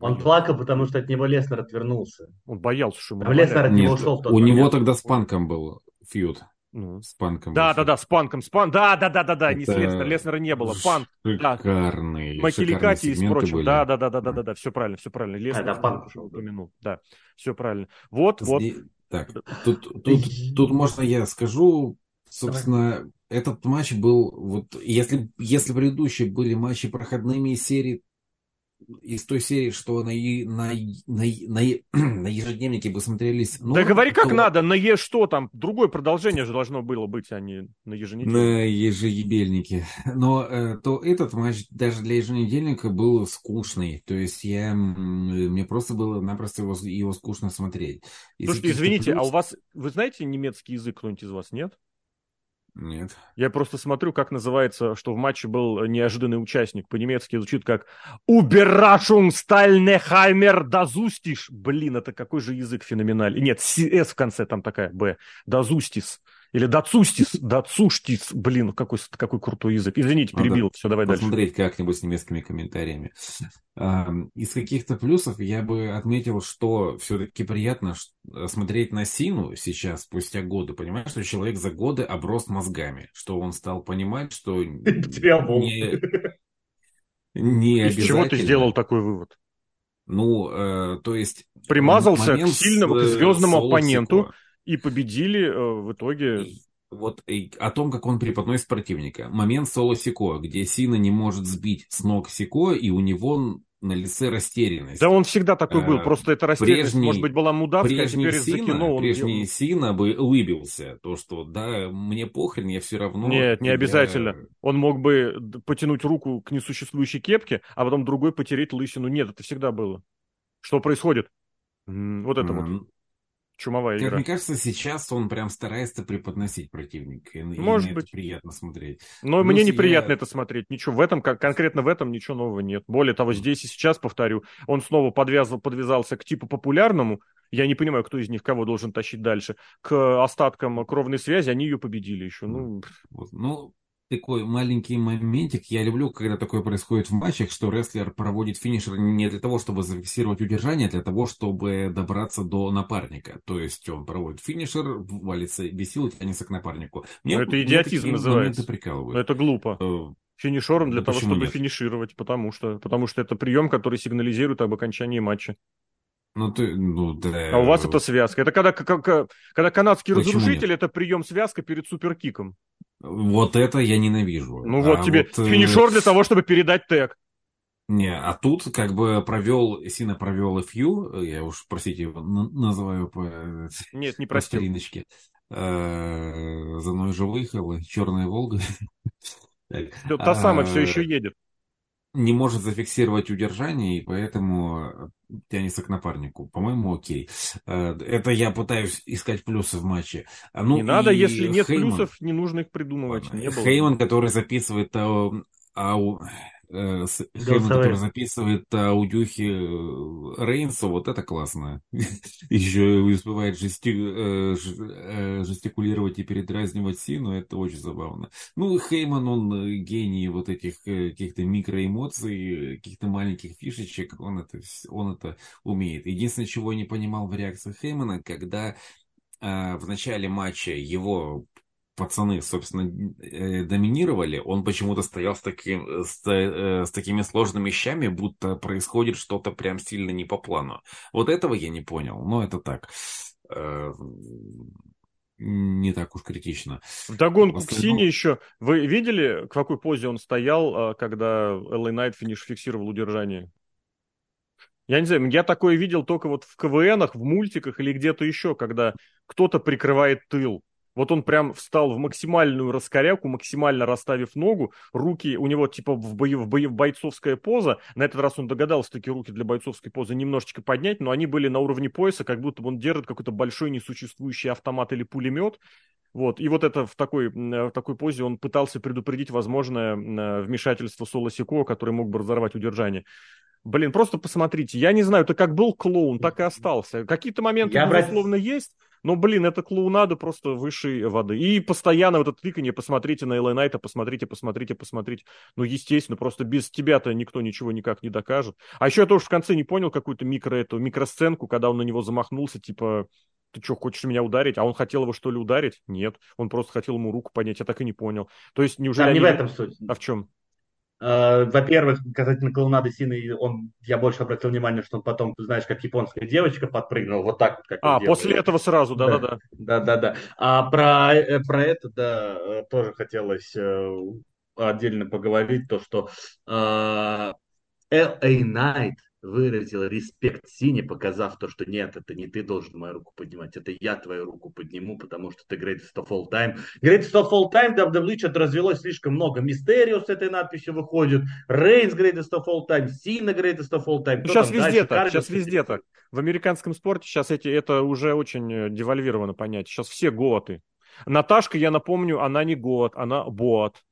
Он плакал, потому что от него Леснер отвернулся. Он боялся, что ему а Леснер от него ушел У момент. него тогда с Панком был фьюд. Ну. С Панком. Да, да, да, с Панком. С пан... Да, да, да, да, да, не с Леснера. Леснера не было. Панк. Шикарный. Да. Макеликати и прочим. Да, да, да, да, да, да, да, все правильно, все правильно. Леснер а, да, Панк упомянул. Да, все правильно. Вот, вот. Так, тут, тут, тут можно я скажу, собственно, этот матч был, вот если, если предыдущие были матчи проходными серии, из той серии, что на, на, на, на, на ежедневнике бы смотрелись... Ну, да говори как то... надо, на Е что там? Другое продолжение же должно было быть, а не на еженедельнике. На еженедельнике. Но э, то этот матч даже для еженедельника был скучный. То есть я... Мне просто было напросто его, его скучно смотреть. Слушайте, извините, плюс... а у вас... Вы знаете немецкий язык кто-нибудь из вас, нет? Нет. Я просто смотрю, как называется, что в матче был неожиданный участник. По-немецки звучит как «Уберашум стальнехаймер дазустиш». Блин, это какой же язык феноменальный. Нет, «с» в конце там такая «б». «Дазустис». Или дацустис, дацуштис. Блин, какой, какой крутой язык. Извините, перебил. Надо Все, давай дальше. Посмотреть как-нибудь с немецкими комментариями. Из каких-то плюсов я бы отметил, что все-таки приятно смотреть на Сину сейчас, спустя годы. Понимаешь, что человек за годы оброс мозгами. Что он стал понимать, что не, не Из чего ты сделал такой вывод? Ну, э, то есть... Примазался к сильному, к звездному оппоненту, и победили э, в итоге... Вот и о том, как он преподносит противника. Момент соло Сико, где Сина не может сбить с ног Сико, и у него на лице растерянность. Да он всегда такой был, а, просто эта растерянность, прежний, может быть, была мудацкая, а теперь Сина, закино. Он прежний. Сина бы улыбился, то, что да, мне похрен, я все равно... Нет, не я... обязательно. Он мог бы потянуть руку к несуществующей кепке, а потом другой потереть лысину. Нет, это всегда было. Что происходит? Вот это mm-hmm. вот чумовая как игра. Мне кажется, сейчас он прям старается преподносить противника. И, Может и быть. приятно смотреть. Но Плюс мне неприятно я... это смотреть. Ничего в этом, конкретно в этом ничего нового нет. Более того, здесь и сейчас, повторю, он снова подвязал, подвязался к типу популярному. Я не понимаю, кто из них кого должен тащить дальше. К остаткам кровной связи они ее победили еще. Ну, ну такой маленький моментик. Я люблю, когда такое происходит в матчах, что рестлер проводит финишер не для того, чтобы зафиксировать удержание, а для того, чтобы добраться до напарника. То есть он проводит финишер, валится без силы, тянется к напарнику. Мне, Но это идиотизм называется. Но это глупо. Uh, Финишером для того, чтобы нет? финишировать, потому что, потому что это прием, который сигнализирует об окончании матча. Ну, ты, ну, да. А у вас это связка. Это когда, когда, когда канадский Почему разрушитель, нет? это прием связка перед суперкиком. Вот это я ненавижу. Ну вот а тебе вот, э, финишер для того, чтобы передать тег. Не, а тут как бы провел, Сина провел FU, я уж, простите, называю по... Нет, не по стариночке. Э, за мной уже выехала Черная Волга. Та самая все еще едет не может зафиксировать удержание, и поэтому тянется к напарнику. По-моему, окей. Э, это я пытаюсь искать плюсы в матче. Ну, не надо, если нет Хейман, плюсов, не нужно их придумывать. Не Хейман, который записывает ау, э, Хейман, который записывает аудюхи э, Рейнса, вот это классно. Еще успевает жести, э, э, жестикулировать и передразнивать Сину, это очень забавно. Ну, Хейман, он гений вот этих каких-то микроэмоций, каких-то маленьких фишечек, он это, он это умеет. Единственное, чего я не понимал в реакции Хеймана, когда в начале матча его пацаны, собственно, э, доминировали, он почему-то стоял с, таким, с, э, с такими сложными вещами, будто происходит что-то прям сильно не по плану. Вот этого я не понял, но это так. Э, не так уж критично. В догонку к Сине еще. Вы видели, в какой позе он стоял, когда LA Knight финиш фиксировал удержание? Я не знаю, я такое видел только вот в КВНах, в мультиках или где-то еще, когда кто-то прикрывает тыл. Вот он прям встал в максимальную раскоряку, максимально расставив ногу, руки у него типа в, бою, в, бою, в бойцовская поза. На этот раз он догадался такие руки для бойцовской позы немножечко поднять, но они были на уровне пояса, как будто он держит какой-то большой несуществующий автомат или пулемет. Вот, и вот это в такой, в такой позе он пытался предупредить возможное вмешательство Соло Сико, который мог бы разорвать удержание. Блин, просто посмотрите. Я не знаю, это как был клоун, так и остался. Какие-то моменты, Я безусловно, брать... есть, но, блин, это клоунада просто высшей воды. И постоянно вот это тыканье, посмотрите на Элай Найта, посмотрите, посмотрите, посмотрите. Ну, естественно, просто без тебя-то никто ничего никак не докажет. А еще я тоже в конце не понял какую-то микро, эту, микросценку, когда он на него замахнулся, типа, ты что, хочешь меня ударить? А он хотел его, что ли, ударить? Нет, он просто хотел ему руку поднять, я так и не понял. То есть, неужели... Там не в этом суть. А в чем? Э, во-первых, касательно клоунады Сины, он, я больше обратил внимание, что он потом, ты знаешь, как японская девочка подпрыгнул, вот так вот. Как а, после этого сразу, да-да-да. Да-да-да. А про, э, про это, да, э, тоже хотелось отдельно поговорить, то, что uh, LA Knight выразил респект Сине, показав то, что нет, это не ты должен мою руку поднимать, это я твою руку подниму, потому что ты greatest of all time. Greatest of all time, в WWE что-то развелось слишком много. Мистерио с этой надписью выходит, Рейнс greatest of all time, Сина greatest of all time. сейчас везде так, сейчас везде так. В американском спорте сейчас эти, это уже очень э, девальвировано понятие. Сейчас все готы. Наташка, я напомню, она не год, она бот.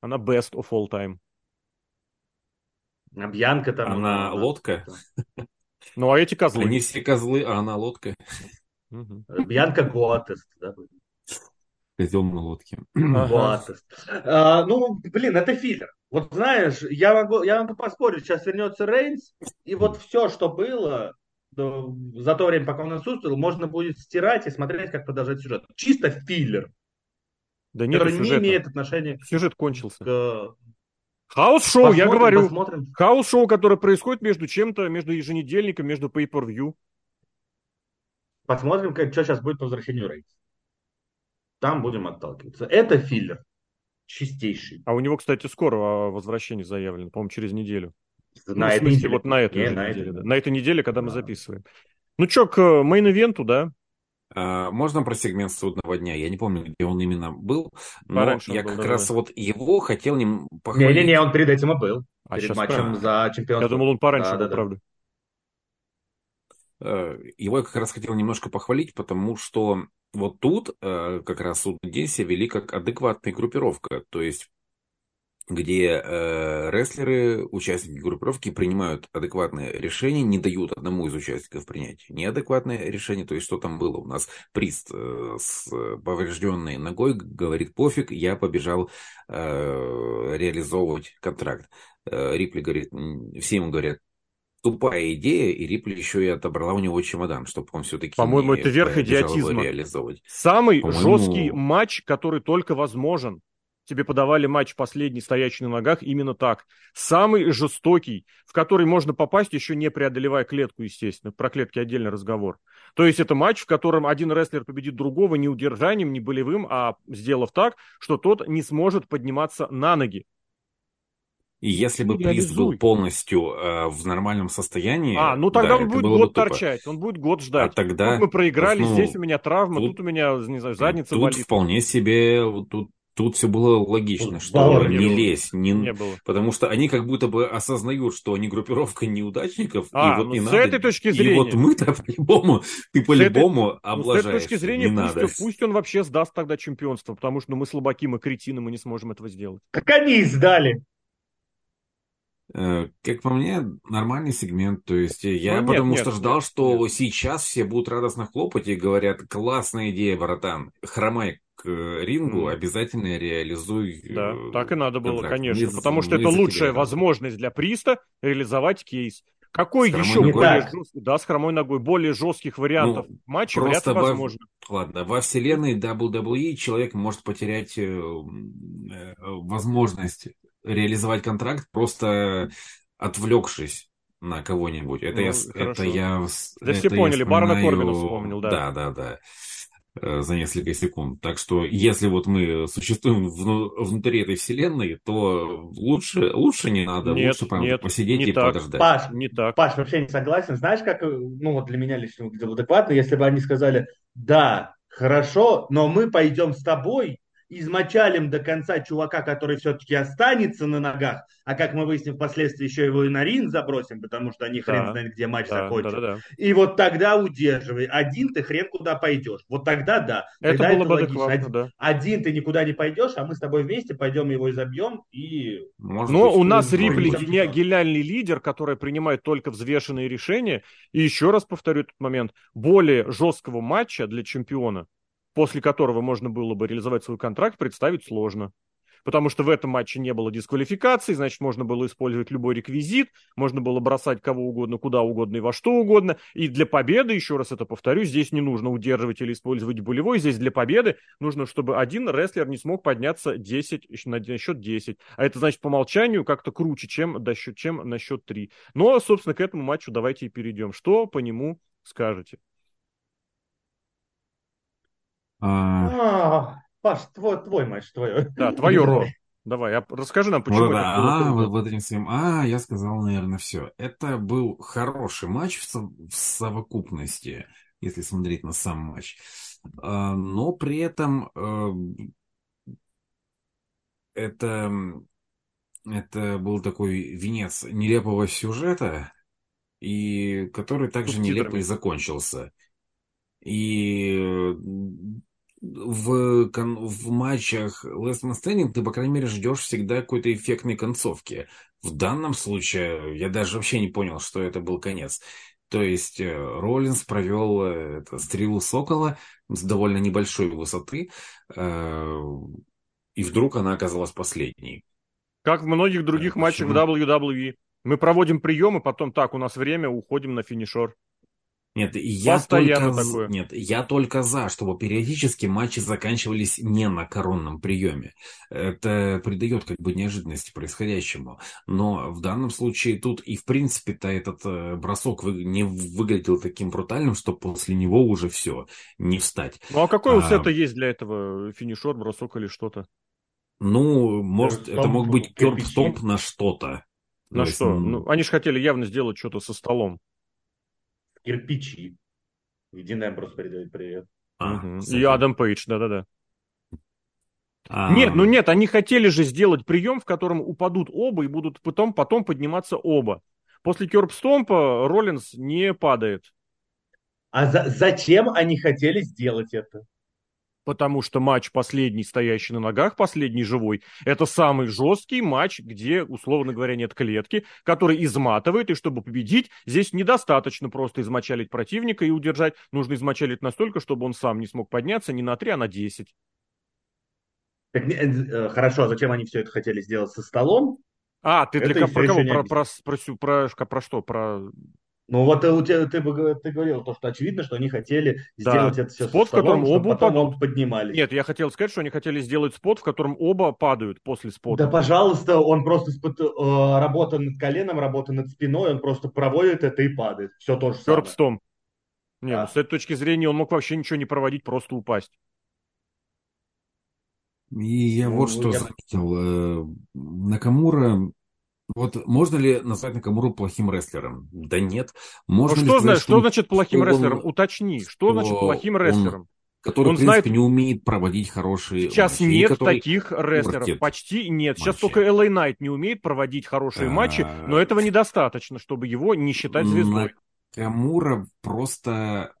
Она best of all time. А Бьянка там. Она лодка. Ну, а эти козлы? Они все козлы, а она лодка. Бьянка Гуатест, да? Козел на лодке. Гуатест. А, ну, блин, это филлер. Вот знаешь, я могу, я могу поспорить, сейчас вернется Рейнс, и вот все, что было за то время, пока он отсутствовал, можно будет стирать и смотреть, как продолжать сюжет. Чисто филлер. Да нет, который не имеет отношения Сюжет кончился. К house show, я говорю. Посмотрим. House show, которое происходит между чем-то, между еженедельником, между pay-per-view. Посмотрим, как, что сейчас будет по возвращению Рейнса. Там будем отталкиваться. Это филлер. Чистейший. А у него, кстати, скоро возвращение заявлено, по-моему, через неделю. На ну, этой неделе. Вот на этой, Не, на, неделе, этой. Да. на этой неделе, когда да. мы записываем. Ну что, к main event у, да? А, можно про сегмент судного дня? Я не помню, где он именно был, но Пораньше я был, как да, раз да. вот его хотел ним похвалить. Не-не-не, он перед этим и был. А перед матчем правильно. за чемпионство. Я думал, он пораньше да, был, да, правда. Э, его я как раз хотел немножко похвалить, потому что вот тут э, как раз суд день себя вели как адекватная группировка. То есть где э, рестлеры, участники группировки принимают адекватные решения, не дают одному из участников принять неадекватное решение. То есть, что там было у нас? Прист э, с поврежденной ногой говорит, пофиг, я побежал э, реализовывать контракт. Э, Рипли говорит, все ему говорят, тупая идея, и Рипли еще и отобрала у него чемодан, чтобы он все-таки По-моему, это верх идиотизма. Реализовывать. Самый жесткий матч, который только возможен тебе подавали матч последний, стоящий на ногах, именно так. Самый жестокий, в который можно попасть, еще не преодолевая клетку, естественно. Про клетки отдельный разговор. То есть это матч, в котором один рестлер победит другого не удержанием, не болевым, а сделав так, что тот не сможет подниматься на ноги. И если бы приз был полностью э, в нормальном состоянии... А, ну тогда да, он будет год торчать, он будет год ждать. А тогда... Тут мы проиграли, ну, здесь у меня травма, тут, тут у меня, не знаю, задница тут болит. Тут вполне себе, тут Тут все было логично, что не, не лезь, не, не было. потому что они как будто бы осознают, что они группировка неудачников, а, и вот ну не с надо. этой точки зрения. И вот мы-то по-любому, ты по-любому этой, облажаешь. Ну, с этой точки зрения, не пусть, надо. пусть он вообще сдаст тогда чемпионство, потому что ну, мы слабаки, мы кретины, мы не сможем этого сделать. Как они сдали. Э, как по мне, нормальный сегмент. То есть я ну, потому нет, что нет, ждал, нет, что нет. сейчас все будут радостно хлопать и говорят, классная идея, братан, хромай к рингу, mm. обязательно реализуй. Да, э, так и надо было, контракт. конечно. Мы, потому что это лучшая тебя, возможность для Приста реализовать кейс. Какой еще более жесткий, да, с хромой ногой, более жестких вариантов ну, матча вряд ли во... возможно. Ладно, во вселенной WWE человек может потерять э, э, возможность реализовать контракт, просто отвлекшись на кого-нибудь. Это ну, я, это я, да все поняли, Барна Корбина вспомнил, да. Да, да, да. Э, за несколько секунд. Так что, если вот мы существуем внутри этой вселенной, то лучше, лучше не надо, нет, лучше прям нет, посидеть и так. подождать. Паш, не так. Паш, вообще не согласен. Знаешь, как, ну вот для меня лично было адекватно, если бы они сказали, да, хорошо, но мы пойдем с тобой измочалим до конца чувака, который все-таки останется на ногах, а как мы выясним впоследствии, еще его и на ринг забросим, потому что они хрен да, знает, где матч да, закончится. Да, да, да. И вот тогда удерживай. Один ты хрен куда пойдешь. Вот тогда да. Это тогда было это бы адекватно, один, да. Один ты никуда не пойдешь, а мы с тобой вместе пойдем его изобьем и... Может Но у нас Рипли гениальный лидер, который принимает только взвешенные решения. И еще раз повторю этот момент. Более жесткого матча для чемпиона после которого можно было бы реализовать свой контракт, представить сложно. потому что в этом матче не было дисквалификации, значит, можно было использовать любой реквизит, можно было бросать кого угодно, куда угодно и во что угодно. И для победы, еще раз это повторю, здесь не нужно удерживать или использовать болевой, здесь для победы нужно, чтобы один рестлер не смог подняться 10, на счет 10. А это значит по умолчанию как-то круче, чем, до счет, чем на счет 3. Но, собственно, к этому матчу давайте и перейдем. Что по нему скажете? А... Паш, твой, твой матч, твое. Да, твое Ро. Давай, а расскажи нам, почему вот, это А, вот, вот этим своим А, я сказал, наверное, все. Это был хороший матч в, со в совокупности, если смотреть на сам матч. А, но при этом а, это, это был такой венец нелепого сюжета, и который также нелепо и закончился. И в, в матчах Last Man Standing ты, по крайней мере, ждешь всегда какой-то эффектной концовки. В данном случае я даже вообще не понял, что это был конец. То есть э, Роллинс провел э, это, стрелу Сокола с довольно небольшой высоты, э, и вдруг она оказалась последней. Как в многих других матчах в WWE. Мы проводим приемы, потом так, у нас время, уходим на финишер. Нет, я только, такое. нет, я только за, чтобы периодически матчи заканчивались не на коронном приеме. Это придает как бы неожиданности происходящему. Но в данном случае тут и в принципе-то этот э, бросок не выглядел таким брутальным, что после него уже все, не встать. Ну а какой а... у сета есть для этого финишер, бросок или что-то? Ну, может, это мог быть керп на что-то. На То что? Есть, ну, они же хотели явно сделать что-то со столом кирпичи. Единый Эмбрус передает привет. А, угу. И Адам Пейдж, да-да-да. А... Нет, ну нет, они хотели же сделать прием, в котором упадут оба и будут потом, потом подниматься оба. После Керпстомпа Роллинс не падает. А за, зачем они хотели сделать это? Потому что матч последний, стоящий на ногах, последний живой, это самый жесткий матч, где, условно говоря, нет клетки, который изматывает, и чтобы победить, здесь недостаточно просто измочалить противника и удержать, нужно измочалить настолько, чтобы он сам не смог подняться не на 3, а на 10. Так, э, хорошо, а зачем они все это хотели сделать со столом? А, ты для, про кого? Про, про, про, про, про, про что? Про ну вот у тебя, ты, ты говорил, то, что очевидно, что они хотели да. сделать это все спот, со столом, в котором оба потом оба поднимались. Нет, я хотел сказать, что они хотели сделать спот, в котором оба падают после спота. Да, пожалуйста, он просто спот, э, работа над коленом, работа над спиной, он просто проводит это и падает. Все то же самое. Керпстом. Нет, ну, с этой точки зрения он мог вообще ничего не проводить, просто упасть. И я ну, вот что я... заметил. Э, Накамура вот можно ли назвать Накамуру плохим рестлером? Да нет. Можно ну, что, сказать, что, что значит плохим что рестлером? Он, Уточни, что значит плохим рестлером? Он, который, он в принципе, знает... не умеет проводить хорошие Сейчас матчи, нет который... таких рестлеров, почти нет. Сейчас матчи. только LA Knight не умеет проводить хорошие а... матчи, но этого недостаточно, чтобы его не считать звездой. Накамура просто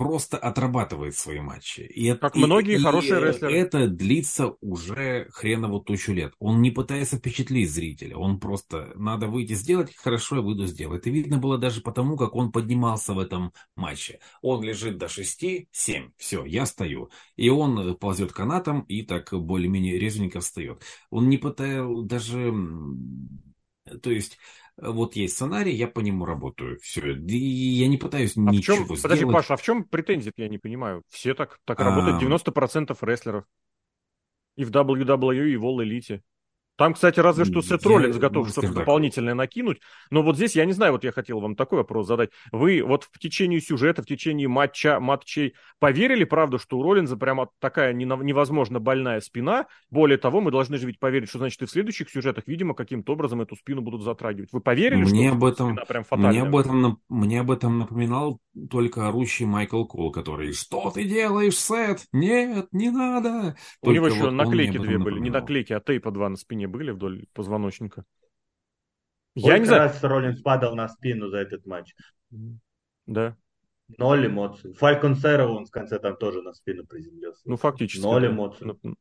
просто отрабатывает свои матчи. И это, как многие и, хорошие и рестлеры. Это длится уже хреново тучу лет. Он не пытается впечатлить зрителя. Он просто, надо выйти сделать, хорошо, я выйду сделать. Это видно было даже потому, как он поднимался в этом матче. Он лежит до 6-7, все, я стою. И он ползет канатом и так более-менее резвенько встает. Он не пытается даже... То есть вот есть сценарий, я по нему работаю. Все. И я не пытаюсь а ничего в чем, сделать. Подожди, Паша, а в чем претензия я не понимаю? Все так, так а... работают, 90% рестлеров. И в WWE, и в All Elite. Там, кстати, разве что Сет Роллинс готов что-то дополнительное накинуть. Но вот здесь, я не знаю, вот я хотел вам такой вопрос задать. Вы вот в течение сюжета, в течение матча, матчей поверили, правда, что у Роллинза прямо такая невозможно больная спина? Более того, мы должны же ведь поверить, что, значит, и в следующих сюжетах, видимо, каким-то образом эту спину будут затрагивать. Вы поверили, мне что об этом, спина прям фатальная? Мне об, этом, мне об этом напоминал только орущий Майкл Кол, который «Что ты делаешь, Сет? Нет, не надо!» У только него еще вот наклейки две были, не наклейки, а тейпа два на спине были вдоль позвоночника. Я не знаю. раз Роллинс падал на спину за этот матч. Да. Ноль эмоций. Фалькон Сэроу он в конце там тоже на спину приземлился. Ну, фактически. Ноль да. эмоций. Ну,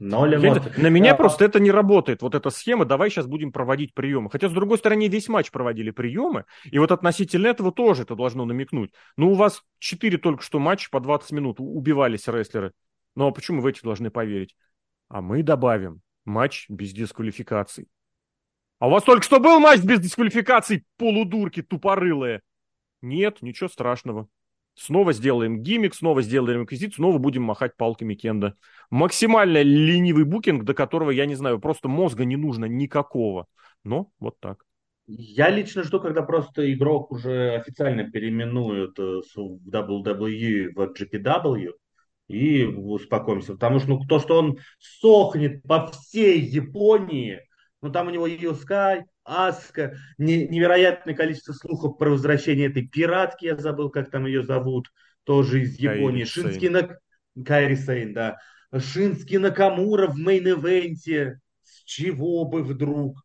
Ноль эмоций. На меня а, просто это не работает, вот эта схема, давай сейчас будем проводить приемы. Хотя, с другой стороны, весь матч проводили приемы, и вот относительно этого тоже это должно намекнуть. Ну, у вас четыре только что матча по 20 минут убивались рестлеры. Ну, а почему вы эти должны поверить? А мы добавим матч без дисквалификаций. А у вас только что был матч без дисквалификаций, полудурки тупорылые? Нет, ничего страшного. Снова сделаем гиммик, снова сделаем инквизицию, снова будем махать палками Кенда. Максимально ленивый букинг, до которого, я не знаю, просто мозга не нужно никакого. Но вот так. Я лично жду, когда просто игрок уже официально переименуют э, в WWE в GPW и успокоимся. Потому что ну, то, что он сохнет по всей Японии, ну там у него Юскай, Аска, невероятное количество слухов про возвращение этой пиратки, я забыл, как там ее зовут, тоже из Японии. Шински на... Кайри Сейн, да. Шински Накамура в мейн-эвенте. С чего бы вдруг?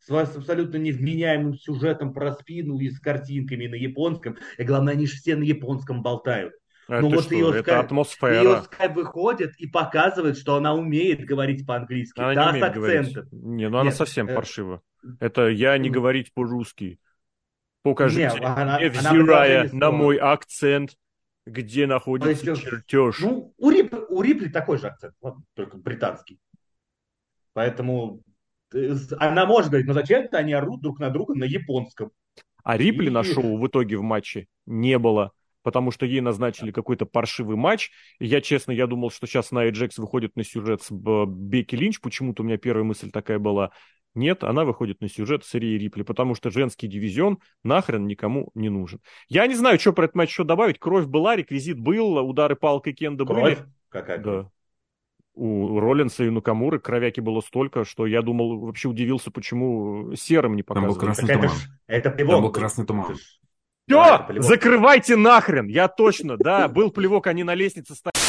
с абсолютно невменяемым сюжетом про спину и с картинками на японском. И главное, они же все на японском болтают. А ну вот что? ее, это атмосфера. Ее скайп выходит и показывает, что она умеет говорить по-английски. Она да, не умеет с акцентом. Говорить. Не, ну она совсем э... паршива. Это я не говорить по-русски. Покажите не, она, мне, взирая она на мой акцент, где находится есть, чертеж. Ну, у Рипли, у Рипли такой же акцент, только британский. Поэтому она может говорить, но зачем-то они орут друг на друга на японском. А Рипли и... на шоу в итоге в матче не было, потому что ей назначили какой-то паршивый матч. Я, честно, я думал, что сейчас Найя Джекс выходит на сюжет с Бекки Линч. Почему-то у меня первая мысль такая была. Нет, она выходит на сюжет с Ирией Рипли, потому что женский дивизион нахрен никому не нужен. Я не знаю, что про этот матч еще добавить. Кровь была, реквизит был, удары палкой Кенда Кровь? были. Какая да у Роллинса и Нукамуры кровяки было столько, что я думал, вообще удивился, почему серым не показывали. Там был красный туман. Это, это Там был красный туман. Все, закрывайте нахрен, я точно, да, был плевок, они на лестнице стояли.